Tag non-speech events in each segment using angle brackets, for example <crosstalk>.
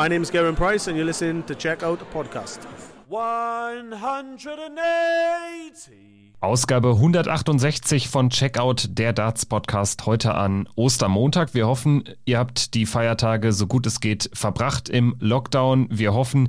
My name is Garen Price, and you're listening to Check Out Podcast. 180. Ausgabe 168 von Checkout, der Darts Podcast, heute an Ostermontag. Wir hoffen, ihr habt die Feiertage so gut es geht verbracht im Lockdown. Wir hoffen,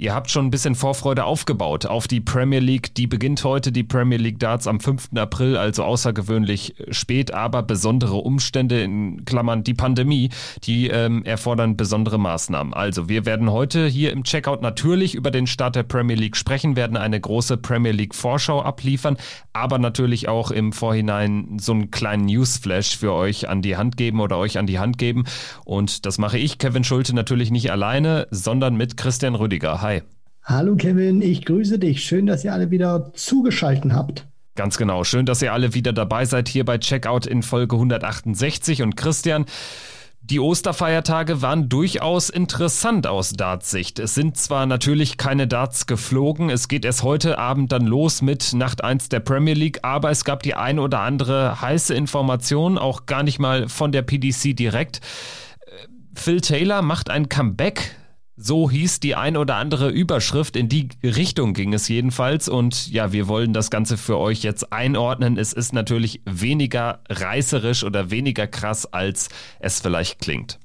Ihr habt schon ein bisschen Vorfreude aufgebaut auf die Premier League. Die beginnt heute, die Premier League Darts am 5. April, also außergewöhnlich spät, aber besondere Umstände in Klammern die Pandemie, die ähm, erfordern besondere Maßnahmen. Also wir werden heute hier im Checkout natürlich über den Start der Premier League sprechen, werden eine große Premier League Vorschau abliefern, aber natürlich auch im Vorhinein so einen kleinen Newsflash für euch an die Hand geben oder euch an die Hand geben. Und das mache ich, Kevin Schulte, natürlich nicht alleine, sondern mit Christian Rüdiger. Hi. Hallo Kevin, ich grüße dich. Schön, dass ihr alle wieder zugeschaltet habt. Ganz genau. Schön, dass ihr alle wieder dabei seid hier bei Checkout in Folge 168. Und Christian, die Osterfeiertage waren durchaus interessant aus Darts-Sicht. Es sind zwar natürlich keine Darts geflogen, es geht erst heute Abend dann los mit Nacht 1 der Premier League, aber es gab die ein oder andere heiße Information, auch gar nicht mal von der PDC direkt. Phil Taylor macht ein Comeback so hieß die ein oder andere Überschrift. In die Richtung ging es jedenfalls. Und ja, wir wollen das Ganze für euch jetzt einordnen. Es ist natürlich weniger reißerisch oder weniger krass, als es vielleicht klingt.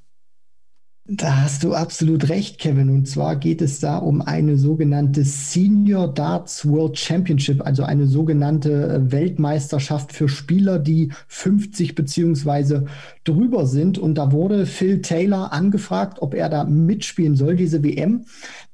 Da hast du absolut recht, Kevin. Und zwar geht es da um eine sogenannte Senior Darts World Championship, also eine sogenannte äh, Weltmeisterschaft für Spieler, die 50 beziehungsweise drüber sind. Und da wurde Phil Taylor angefragt, ob er da mitspielen soll, diese WM.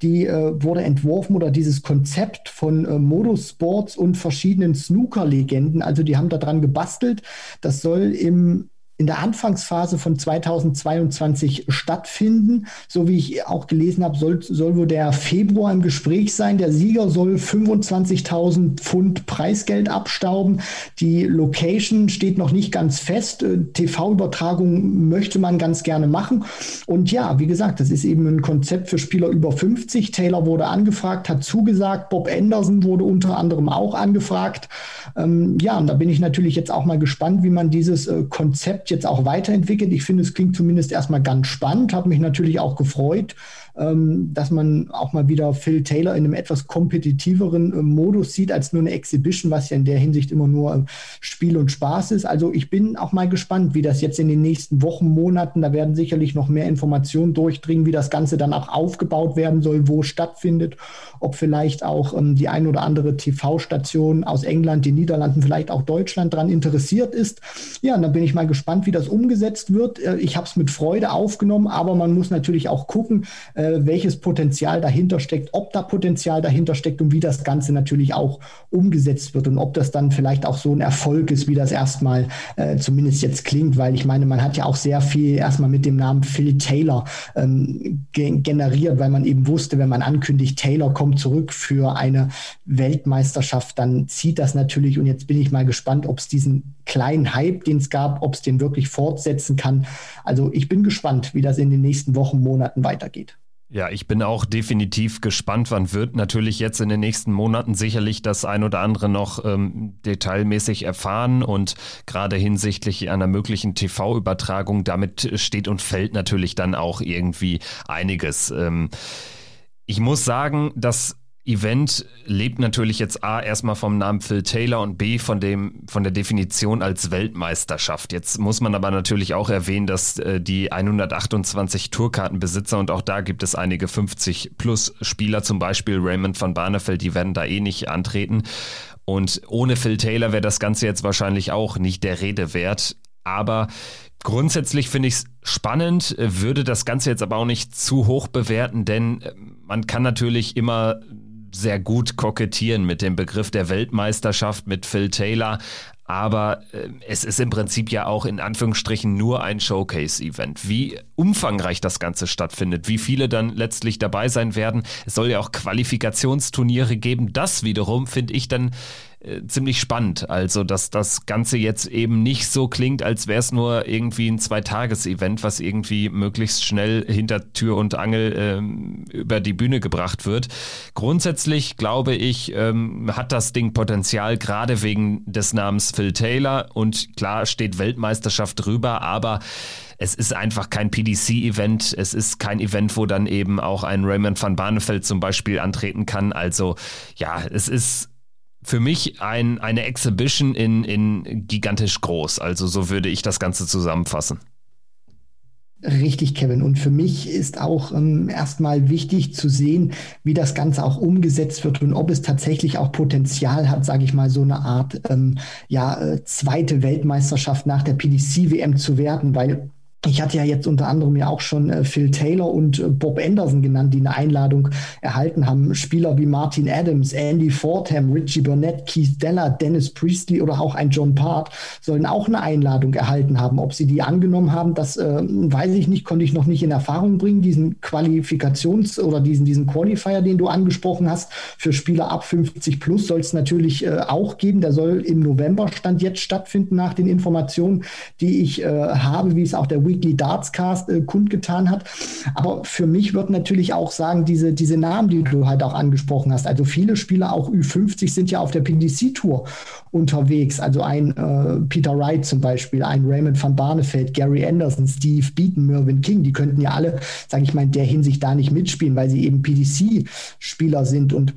Die äh, wurde entworfen oder dieses Konzept von äh, Motorsports und verschiedenen Snooker-Legenden. Also die haben da dran gebastelt. Das soll im in der Anfangsphase von 2022 stattfinden. So wie ich auch gelesen habe, soll, soll wohl der Februar im Gespräch sein. Der Sieger soll 25.000 Pfund Preisgeld abstauben. Die Location steht noch nicht ganz fest. Äh, TV-Übertragung möchte man ganz gerne machen. Und ja, wie gesagt, das ist eben ein Konzept für Spieler über 50. Taylor wurde angefragt, hat zugesagt. Bob Anderson wurde unter anderem auch angefragt. Ähm, ja, und da bin ich natürlich jetzt auch mal gespannt, wie man dieses äh, Konzept jetzt auch weiterentwickelt. Ich finde, es klingt zumindest erstmal ganz spannend, habe mich natürlich auch gefreut ähm, dass man auch mal wieder Phil Taylor in einem etwas kompetitiveren äh, Modus sieht als nur eine Exhibition, was ja in der Hinsicht immer nur äh, Spiel und Spaß ist. Also ich bin auch mal gespannt, wie das jetzt in den nächsten Wochen, Monaten, da werden sicherlich noch mehr Informationen durchdringen, wie das Ganze dann auch aufgebaut werden soll, wo stattfindet, ob vielleicht auch ähm, die ein oder andere TV-Station aus England, den Niederlanden, vielleicht auch Deutschland daran interessiert ist. Ja, und dann bin ich mal gespannt, wie das umgesetzt wird. Äh, ich habe es mit Freude aufgenommen, aber man muss natürlich auch gucken, äh, welches Potenzial dahinter steckt, ob da Potenzial dahinter steckt und wie das Ganze natürlich auch umgesetzt wird und ob das dann vielleicht auch so ein Erfolg ist, wie das erstmal äh, zumindest jetzt klingt, weil ich meine, man hat ja auch sehr viel erstmal mit dem Namen Phil Taylor ähm, ge generiert, weil man eben wusste, wenn man ankündigt, Taylor kommt zurück für eine Weltmeisterschaft, dann zieht das natürlich und jetzt bin ich mal gespannt, ob es diesen kleinen Hype, den es gab, ob es den wirklich fortsetzen kann. Also ich bin gespannt, wie das in den nächsten Wochen, Monaten weitergeht. Ja, ich bin auch definitiv gespannt. wann wird natürlich jetzt in den nächsten Monaten sicherlich das ein oder andere noch ähm, detailmäßig erfahren und gerade hinsichtlich einer möglichen TV-Übertragung, damit steht und fällt natürlich dann auch irgendwie einiges. Ähm, ich muss sagen, dass Event lebt natürlich jetzt A erstmal vom Namen Phil Taylor und B von dem von der Definition als Weltmeisterschaft. Jetzt muss man aber natürlich auch erwähnen, dass äh, die 128 Tourkartenbesitzer und auch da gibt es einige 50 plus Spieler, zum Beispiel Raymond van Barneveld, die werden da eh nicht antreten. Und ohne Phil Taylor wäre das Ganze jetzt wahrscheinlich auch nicht der Rede wert. Aber Grundsätzlich finde ich es spannend, würde das Ganze jetzt aber auch nicht zu hoch bewerten, denn äh, man kann natürlich immer sehr gut kokettieren mit dem Begriff der Weltmeisterschaft mit Phil Taylor. Aber äh, es ist im Prinzip ja auch in Anführungsstrichen nur ein Showcase-Event. Wie umfangreich das Ganze stattfindet, wie viele dann letztlich dabei sein werden. Es soll ja auch Qualifikationsturniere geben. Das wiederum finde ich dann äh, ziemlich spannend. Also, dass das Ganze jetzt eben nicht so klingt, als wäre es nur irgendwie ein Zweitages-Event, was irgendwie möglichst schnell hinter Tür und Angel ähm, über die Bühne gebracht wird. Grundsätzlich glaube ich, ähm, hat das Ding Potenzial, gerade wegen des Namens Phil Taylor. Und klar steht Weltmeisterschaft drüber, aber es ist einfach kein PDC-Event. Es ist kein Event, wo dann eben auch ein Raymond van Barneveld zum Beispiel antreten kann. Also ja, es ist für mich ein, eine Exhibition in, in gigantisch groß. Also so würde ich das Ganze zusammenfassen. Richtig, Kevin. Und für mich ist auch ähm, erstmal wichtig zu sehen, wie das Ganze auch umgesetzt wird und ob es tatsächlich auch Potenzial hat, sage ich mal, so eine Art ähm, ja, äh, zweite Weltmeisterschaft nach der PDC-WM zu werden, weil ich hatte ja jetzt unter anderem ja auch schon äh, Phil Taylor und äh, Bob Anderson genannt, die eine Einladung erhalten haben. Spieler wie Martin Adams, Andy Fordham, Richie Burnett, Keith Deller, Dennis Priestley oder auch ein John Part sollen auch eine Einladung erhalten haben. Ob sie die angenommen haben, das äh, weiß ich nicht, konnte ich noch nicht in Erfahrung bringen. Diesen Qualifikations- oder diesen, diesen Qualifier, den du angesprochen hast, für Spieler ab 50 plus soll es natürlich äh, auch geben. Der soll im November Stand jetzt stattfinden nach den Informationen, die ich äh, habe, wie es auch der Weekly Darts Cast äh, kundgetan hat. Aber für mich wird natürlich auch sagen, diese, diese Namen, die du halt auch angesprochen hast, also viele Spieler, auch Ü50, sind ja auf der PDC-Tour unterwegs. Also ein äh, Peter Wright zum Beispiel, ein Raymond van Barneveld, Gary Anderson, Steve Beaton, Mervyn King, die könnten ja alle, sage ich mal, in der Hinsicht da nicht mitspielen, weil sie eben PDC-Spieler sind und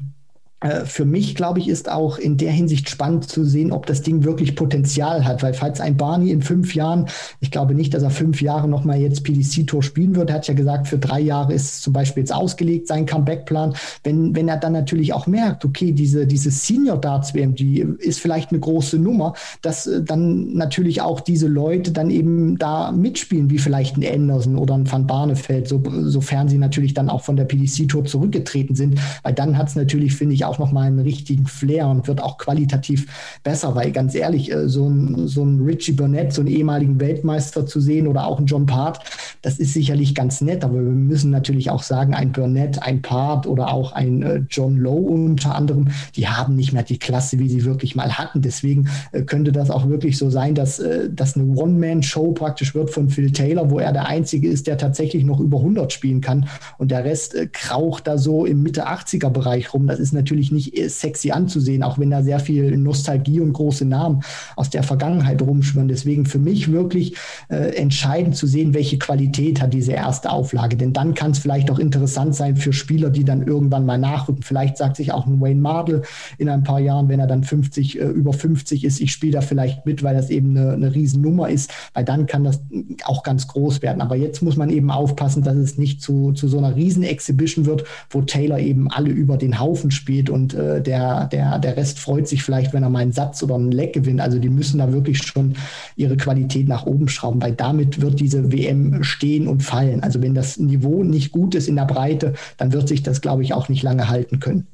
für mich, glaube ich, ist auch in der Hinsicht spannend zu sehen, ob das Ding wirklich Potenzial hat, weil falls ein Barney in fünf Jahren, ich glaube nicht, dass er fünf Jahre nochmal jetzt PDC-Tour spielen wird, er hat ja gesagt, für drei Jahre ist zum Beispiel jetzt ausgelegt, sein Comeback-Plan. Wenn, wenn er dann natürlich auch merkt, okay, diese, diese Senior Darts WM, die ist vielleicht eine große Nummer, dass äh, dann natürlich auch diese Leute dann eben da mitspielen, wie vielleicht ein Anderson oder ein Van Barneveld, so, sofern sie natürlich dann auch von der PDC-Tour zurückgetreten sind, weil dann hat es natürlich, finde ich, auch auch nochmal einen richtigen Flair und wird auch qualitativ besser, weil ganz ehrlich, äh, so ein, so ein Richie Burnett, so einen ehemaligen Weltmeister zu sehen oder auch ein John Part, das ist sicherlich ganz nett, aber wir müssen natürlich auch sagen, ein Burnett, ein Part oder auch ein äh, John Lowe unter anderem, die haben nicht mehr die Klasse, wie sie wirklich mal hatten. Deswegen äh, könnte das auch wirklich so sein, dass das eine One-Man-Show praktisch wird von Phil Taylor, wo er der Einzige ist, der tatsächlich noch über 100 spielen kann und der Rest kraucht da so im Mitte 80er Bereich rum. Das ist natürlich natürlich nicht sexy anzusehen, auch wenn da sehr viel Nostalgie und große Namen aus der Vergangenheit rumschwirren. Deswegen für mich wirklich äh, entscheidend zu sehen, welche Qualität hat diese erste Auflage. Denn dann kann es vielleicht auch interessant sein für Spieler, die dann irgendwann mal nachrücken. Vielleicht sagt sich auch ein Wayne Mardell in ein paar Jahren, wenn er dann 50, äh, über 50 ist, ich spiele da vielleicht mit, weil das eben eine, eine Riesennummer ist, weil dann kann das auch ganz groß werden. Aber jetzt muss man eben aufpassen, dass es nicht zu, zu so einer Riesen-Exhibition wird, wo Taylor eben alle über den Haufen spielt und äh, der, der, der Rest freut sich vielleicht, wenn er mal einen Satz oder einen Leck gewinnt. Also die müssen da wirklich schon ihre Qualität nach oben schrauben, weil damit wird diese WM stehen und fallen. Also wenn das Niveau nicht gut ist in der Breite, dann wird sich das, glaube ich, auch nicht lange halten können.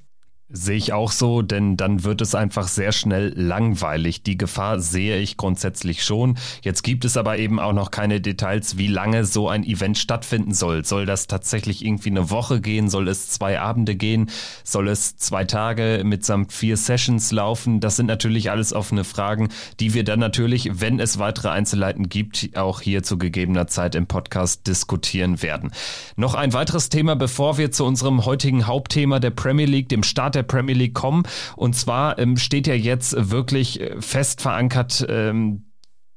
Sehe ich auch so, denn dann wird es einfach sehr schnell langweilig. Die Gefahr sehe ich grundsätzlich schon. Jetzt gibt es aber eben auch noch keine Details, wie lange so ein Event stattfinden soll. Soll das tatsächlich irgendwie eine Woche gehen? Soll es zwei Abende gehen? Soll es zwei Tage mitsamt vier Sessions laufen? Das sind natürlich alles offene Fragen, die wir dann natürlich, wenn es weitere Einzelheiten gibt, auch hier zu gegebener Zeit im Podcast diskutieren werden. Noch ein weiteres Thema, bevor wir zu unserem heutigen Hauptthema der Premier League, dem Start der der Premier League kommen. Und zwar ähm, steht ja jetzt wirklich äh, fest verankert, ähm,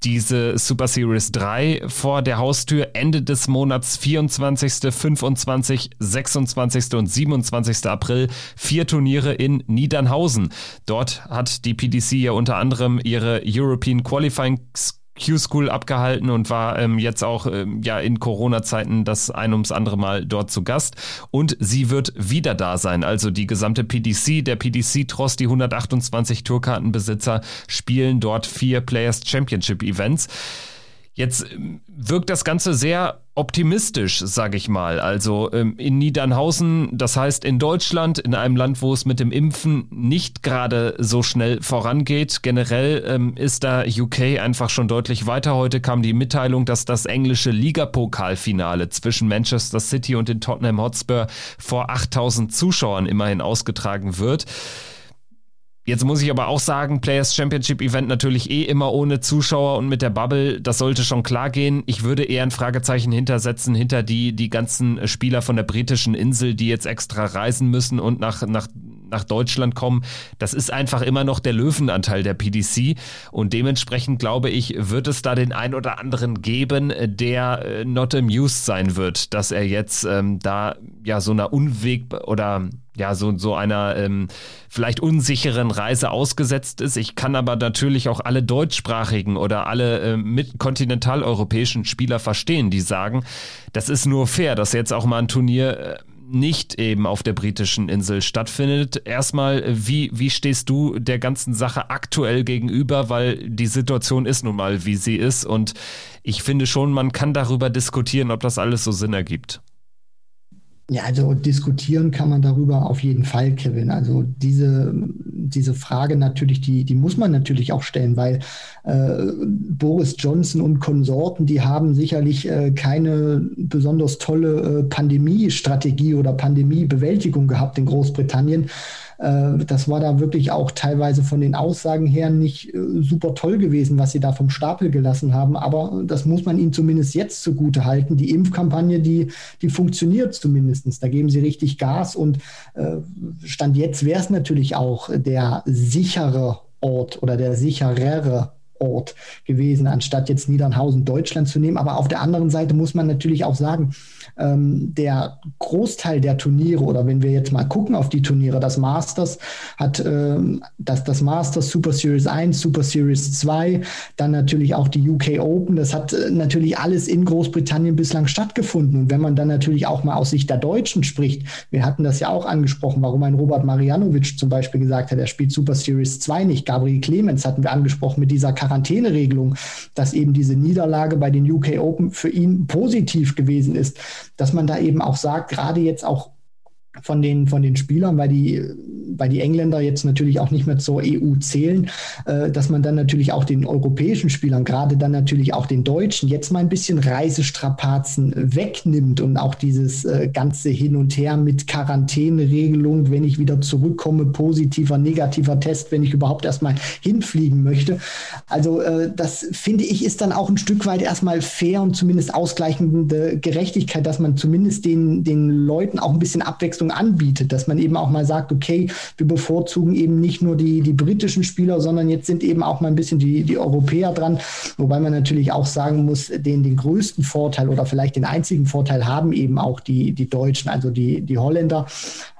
diese Super Series 3 vor der Haustür Ende des Monats 24., 25., 26. und 27. April vier Turniere in Niedernhausen. Dort hat die PDC ja unter anderem ihre European Qualifying Q-School abgehalten und war ähm, jetzt auch ähm, ja in Corona-Zeiten das ein ums andere Mal dort zu Gast. Und sie wird wieder da sein. Also die gesamte PDC, der PDC-Tross, die 128 Tourkartenbesitzer spielen dort vier Players Championship Events. Jetzt ähm, wirkt das Ganze sehr optimistisch, sage ich mal. Also ähm, in Niedernhausen, das heißt in Deutschland, in einem Land, wo es mit dem Impfen nicht gerade so schnell vorangeht. Generell ähm, ist da UK einfach schon deutlich weiter. Heute kam die Mitteilung, dass das englische Ligapokalfinale zwischen Manchester City und den Tottenham Hotspur vor 8000 Zuschauern immerhin ausgetragen wird. Jetzt muss ich aber auch sagen, Players Championship Event natürlich eh immer ohne Zuschauer und mit der Bubble, das sollte schon klar gehen. Ich würde eher ein Fragezeichen hintersetzen hinter die, die ganzen Spieler von der britischen Insel, die jetzt extra reisen müssen und nach, nach, nach Deutschland kommen. Das ist einfach immer noch der Löwenanteil der PDC und dementsprechend glaube ich, wird es da den ein oder anderen geben, der äh, not amused sein wird, dass er jetzt ähm, da ja so einer Unweg oder ja, so, so einer ähm, vielleicht unsicheren Reise ausgesetzt ist. Ich kann aber natürlich auch alle deutschsprachigen oder alle äh, mit kontinentaleuropäischen Spieler verstehen, die sagen, das ist nur fair, dass jetzt auch mal ein Turnier äh, nicht eben auf der britischen Insel stattfindet. Erstmal, wie, wie stehst du der ganzen Sache aktuell gegenüber, weil die Situation ist nun mal, wie sie ist und ich finde schon, man kann darüber diskutieren, ob das alles so Sinn ergibt. Ja, also diskutieren kann man darüber auf jeden Fall, Kevin. Also diese, diese Frage natürlich, die, die muss man natürlich auch stellen, weil äh, Boris Johnson und Konsorten, die haben sicherlich äh, keine besonders tolle äh, Pandemiestrategie oder Pandemiebewältigung gehabt in Großbritannien. Äh, das war da wirklich auch teilweise von den Aussagen her nicht äh, super toll gewesen, was sie da vom Stapel gelassen haben. Aber das muss man ihnen zumindest jetzt zugute halten. Die Impfkampagne, die, die funktioniert zumindest. Da geben sie richtig Gas und äh, Stand jetzt wäre es natürlich auch der sichere Ort oder der sicherere Ort gewesen, anstatt jetzt Niedernhausen Deutschland zu nehmen. Aber auf der anderen Seite muss man natürlich auch sagen, ähm, der Großteil der Turniere oder wenn wir jetzt mal gucken auf die Turniere, das Masters hat ähm, das, das Masters Super Series 1, Super Series 2, dann natürlich auch die UK Open, das hat äh, natürlich alles in Großbritannien bislang stattgefunden. Und wenn man dann natürlich auch mal aus Sicht der Deutschen spricht, wir hatten das ja auch angesprochen, warum ein Robert Marianovic zum Beispiel gesagt hat, er spielt Super Series 2 nicht. Gabriel Clemens hatten wir angesprochen mit dieser Quarantäneregelung, dass eben diese Niederlage bei den UK Open für ihn positiv gewesen ist dass man da eben auch sagt, gerade jetzt auch von den, von den Spielern, weil die, weil die Engländer jetzt natürlich auch nicht mehr zur EU zählen, äh, dass man dann natürlich auch den europäischen Spielern, gerade dann natürlich auch den Deutschen, jetzt mal ein bisschen Reisestrapazen wegnimmt und auch dieses äh, ganze Hin und Her mit Quarantäneregelung, wenn ich wieder zurückkomme, positiver, negativer Test, wenn ich überhaupt erstmal hinfliegen möchte. Also äh, das finde ich ist dann auch ein Stück weit erstmal fair und zumindest ausgleichende Gerechtigkeit, dass man zumindest den, den Leuten auch ein bisschen Abwechslung Leistung anbietet, dass man eben auch mal sagt, okay, wir bevorzugen eben nicht nur die, die britischen Spieler, sondern jetzt sind eben auch mal ein bisschen die, die Europäer dran. Wobei man natürlich auch sagen muss, den, den größten Vorteil oder vielleicht den einzigen Vorteil haben eben auch die, die Deutschen, also die, die Holländer.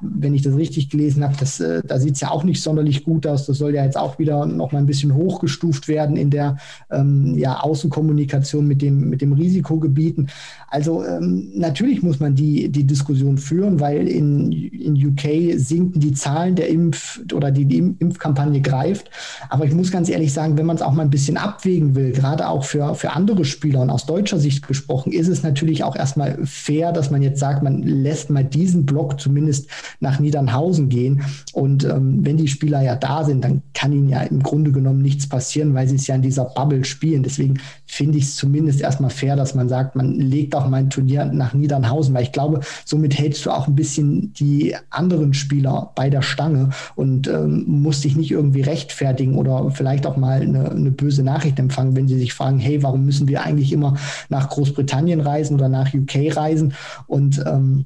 Wenn ich das richtig gelesen habe, das, äh, da sieht es ja auch nicht sonderlich gut aus. Das soll ja jetzt auch wieder noch mal ein bisschen hochgestuft werden in der ähm, ja, Außenkommunikation mit dem, mit dem Risikogebieten. Also ähm, natürlich muss man die, die Diskussion führen, weil in, in UK sinken die Zahlen der Impf- oder die, die Impfkampagne greift. Aber ich muss ganz ehrlich sagen, wenn man es auch mal ein bisschen abwägen will, gerade auch für, für andere Spieler und aus deutscher Sicht gesprochen, ist es natürlich auch erstmal fair, dass man jetzt sagt, man lässt mal diesen Block zumindest nach Niedernhausen gehen. Und ähm, wenn die Spieler ja da sind, dann kann ihnen ja im Grunde genommen nichts passieren, weil sie es ja in dieser Bubble spielen. Deswegen finde ich es zumindest erstmal fair, dass man sagt, man legt auch mal ein Turnier nach Niedernhausen, weil ich glaube, somit hältst du auch ein bisschen die anderen Spieler bei der Stange und ähm, musst dich nicht irgendwie rechtfertigen oder vielleicht auch mal eine, eine böse Nachricht empfangen, wenn sie sich fragen, hey, warum müssen wir eigentlich immer nach Großbritannien reisen oder nach UK reisen? Und ähm,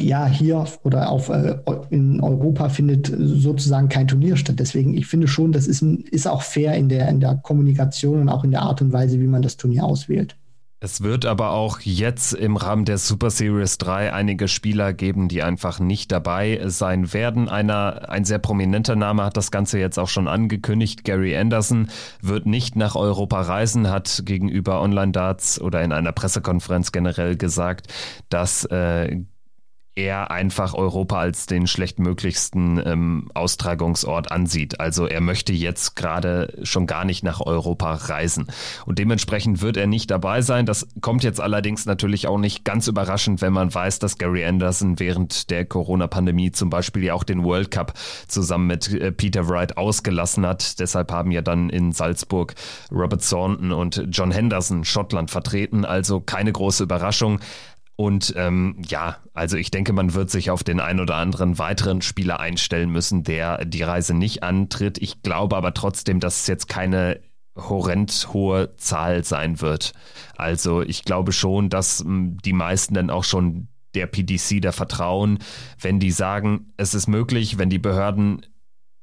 ja, hier oder auf, äh, in Europa findet sozusagen kein Turnier statt. Deswegen, ich finde schon, das ist, ist auch fair in der, in der Kommunikation und auch in der Art und Weise, wie man das Turnier auswählt. Es wird aber auch jetzt im Rahmen der Super Series 3 einige Spieler geben, die einfach nicht dabei sein werden. Einer, ein sehr prominenter Name hat das Ganze jetzt auch schon angekündigt. Gary Anderson wird nicht nach Europa reisen, hat gegenüber Online Darts oder in einer Pressekonferenz generell gesagt, dass äh, er einfach Europa als den schlechtmöglichsten ähm, Austragungsort ansieht. Also er möchte jetzt gerade schon gar nicht nach Europa reisen. Und dementsprechend wird er nicht dabei sein. Das kommt jetzt allerdings natürlich auch nicht ganz überraschend, wenn man weiß, dass Gary Anderson während der Corona-Pandemie zum Beispiel ja auch den World Cup zusammen mit äh, Peter Wright ausgelassen hat. Deshalb haben ja dann in Salzburg Robert Thornton und John Henderson Schottland vertreten. Also keine große Überraschung. Und ähm, ja, also ich denke, man wird sich auf den ein oder anderen weiteren Spieler einstellen müssen, der die Reise nicht antritt. Ich glaube aber trotzdem, dass es jetzt keine horrend hohe Zahl sein wird. Also ich glaube schon, dass hm, die meisten dann auch schon der PDC da vertrauen, wenn die sagen, es ist möglich, wenn die Behörden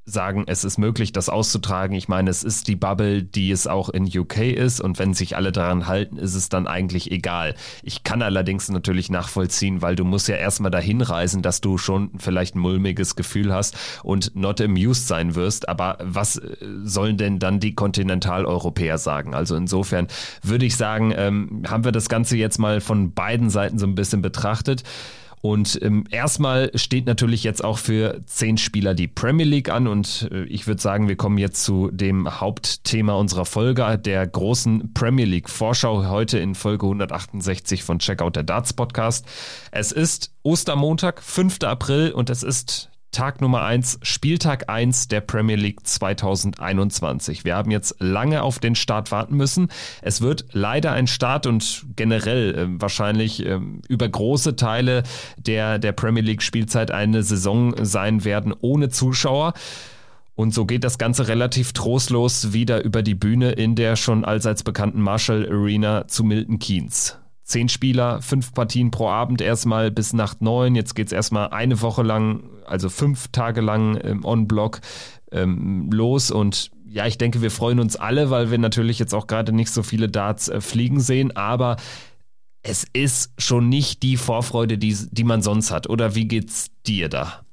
sagen, es ist möglich, das auszutragen. Ich meine, es ist die Bubble, die es auch in UK ist und wenn sich alle daran halten, ist es dann eigentlich egal. Ich kann allerdings natürlich nachvollziehen, weil du musst ja erstmal dahin reisen, dass du schon vielleicht ein mulmiges Gefühl hast und not amused sein wirst. Aber was äh, sollen denn dann die Kontinentaleuropäer sagen? Also insofern würde ich sagen, ähm, haben wir das Ganze jetzt mal von beiden Seiten so ein bisschen betrachtet. Und ähm, erstmal steht natürlich jetzt auch für zehn Spieler die Premier League an. Und äh, ich würde sagen, wir kommen jetzt zu dem Hauptthema unserer Folge, der großen Premier League Vorschau heute in Folge 168 von Checkout der Darts Podcast. Es ist Ostermontag, 5. April und es ist Tag Nummer 1, Spieltag 1 der Premier League 2021. Wir haben jetzt lange auf den Start warten müssen. Es wird leider ein Start und generell äh, wahrscheinlich äh, über große Teile der, der Premier League Spielzeit eine Saison sein werden ohne Zuschauer. Und so geht das Ganze relativ trostlos wieder über die Bühne in der schon allseits bekannten Marshall Arena zu Milton Keynes zehn Spieler, fünf Partien pro Abend erstmal bis Nacht neun. Jetzt geht es erstmal eine Woche lang, also fünf Tage lang ähm, on-Block ähm, los und ja, ich denke, wir freuen uns alle, weil wir natürlich jetzt auch gerade nicht so viele Darts äh, fliegen sehen, aber es ist schon nicht die Vorfreude, die, die man sonst hat. Oder wie geht's dir da?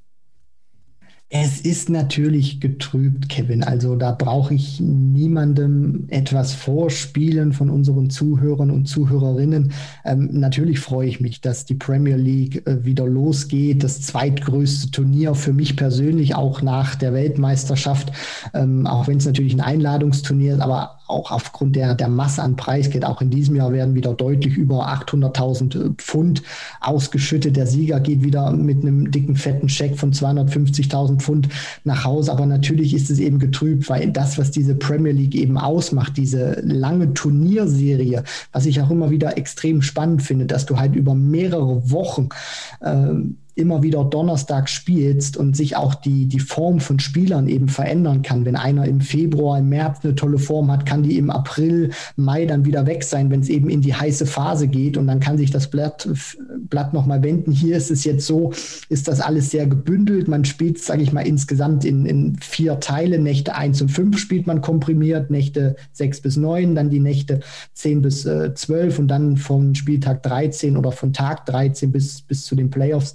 Es ist natürlich getrübt, Kevin. Also da brauche ich niemandem etwas vorspielen von unseren Zuhörern und Zuhörerinnen. Ähm, natürlich freue ich mich, dass die Premier League äh, wieder losgeht. Das zweitgrößte Turnier für mich persönlich, auch nach der Weltmeisterschaft. Ähm, auch wenn es natürlich ein Einladungsturnier ist, aber auch aufgrund der, der Masse an Preisgeld, auch in diesem Jahr werden wieder deutlich über 800.000 äh, Pfund ausgeschüttet. Der Sieger geht wieder mit einem dicken, fetten Scheck von 250.000 Pfund nach Hause. Aber natürlich ist es eben getrübt, weil das, was diese Premier League eben ausmacht, diese lange Turnierserie, was ich auch immer wieder extrem spannend finde, dass du halt über mehrere Wochen äh, immer wieder Donnerstag spielst und sich auch die, die Form von Spielern eben verändern kann. Wenn einer im Februar, im März eine tolle Form hat, kann die im April, Mai dann wieder weg sein, wenn es eben in die heiße Phase geht und dann kann sich das Blatt, Blatt nochmal wenden. Hier ist es jetzt so, ist das alles sehr gebündelt. Man spielt, sage ich mal, insgesamt in, in vier Teile. Nächte 1 und 5 spielt man komprimiert, Nächte 6 bis 9, dann die Nächte 10 bis äh, 12 und dann von Spieltag 13 oder von Tag 13 bis, bis zu den Playoffs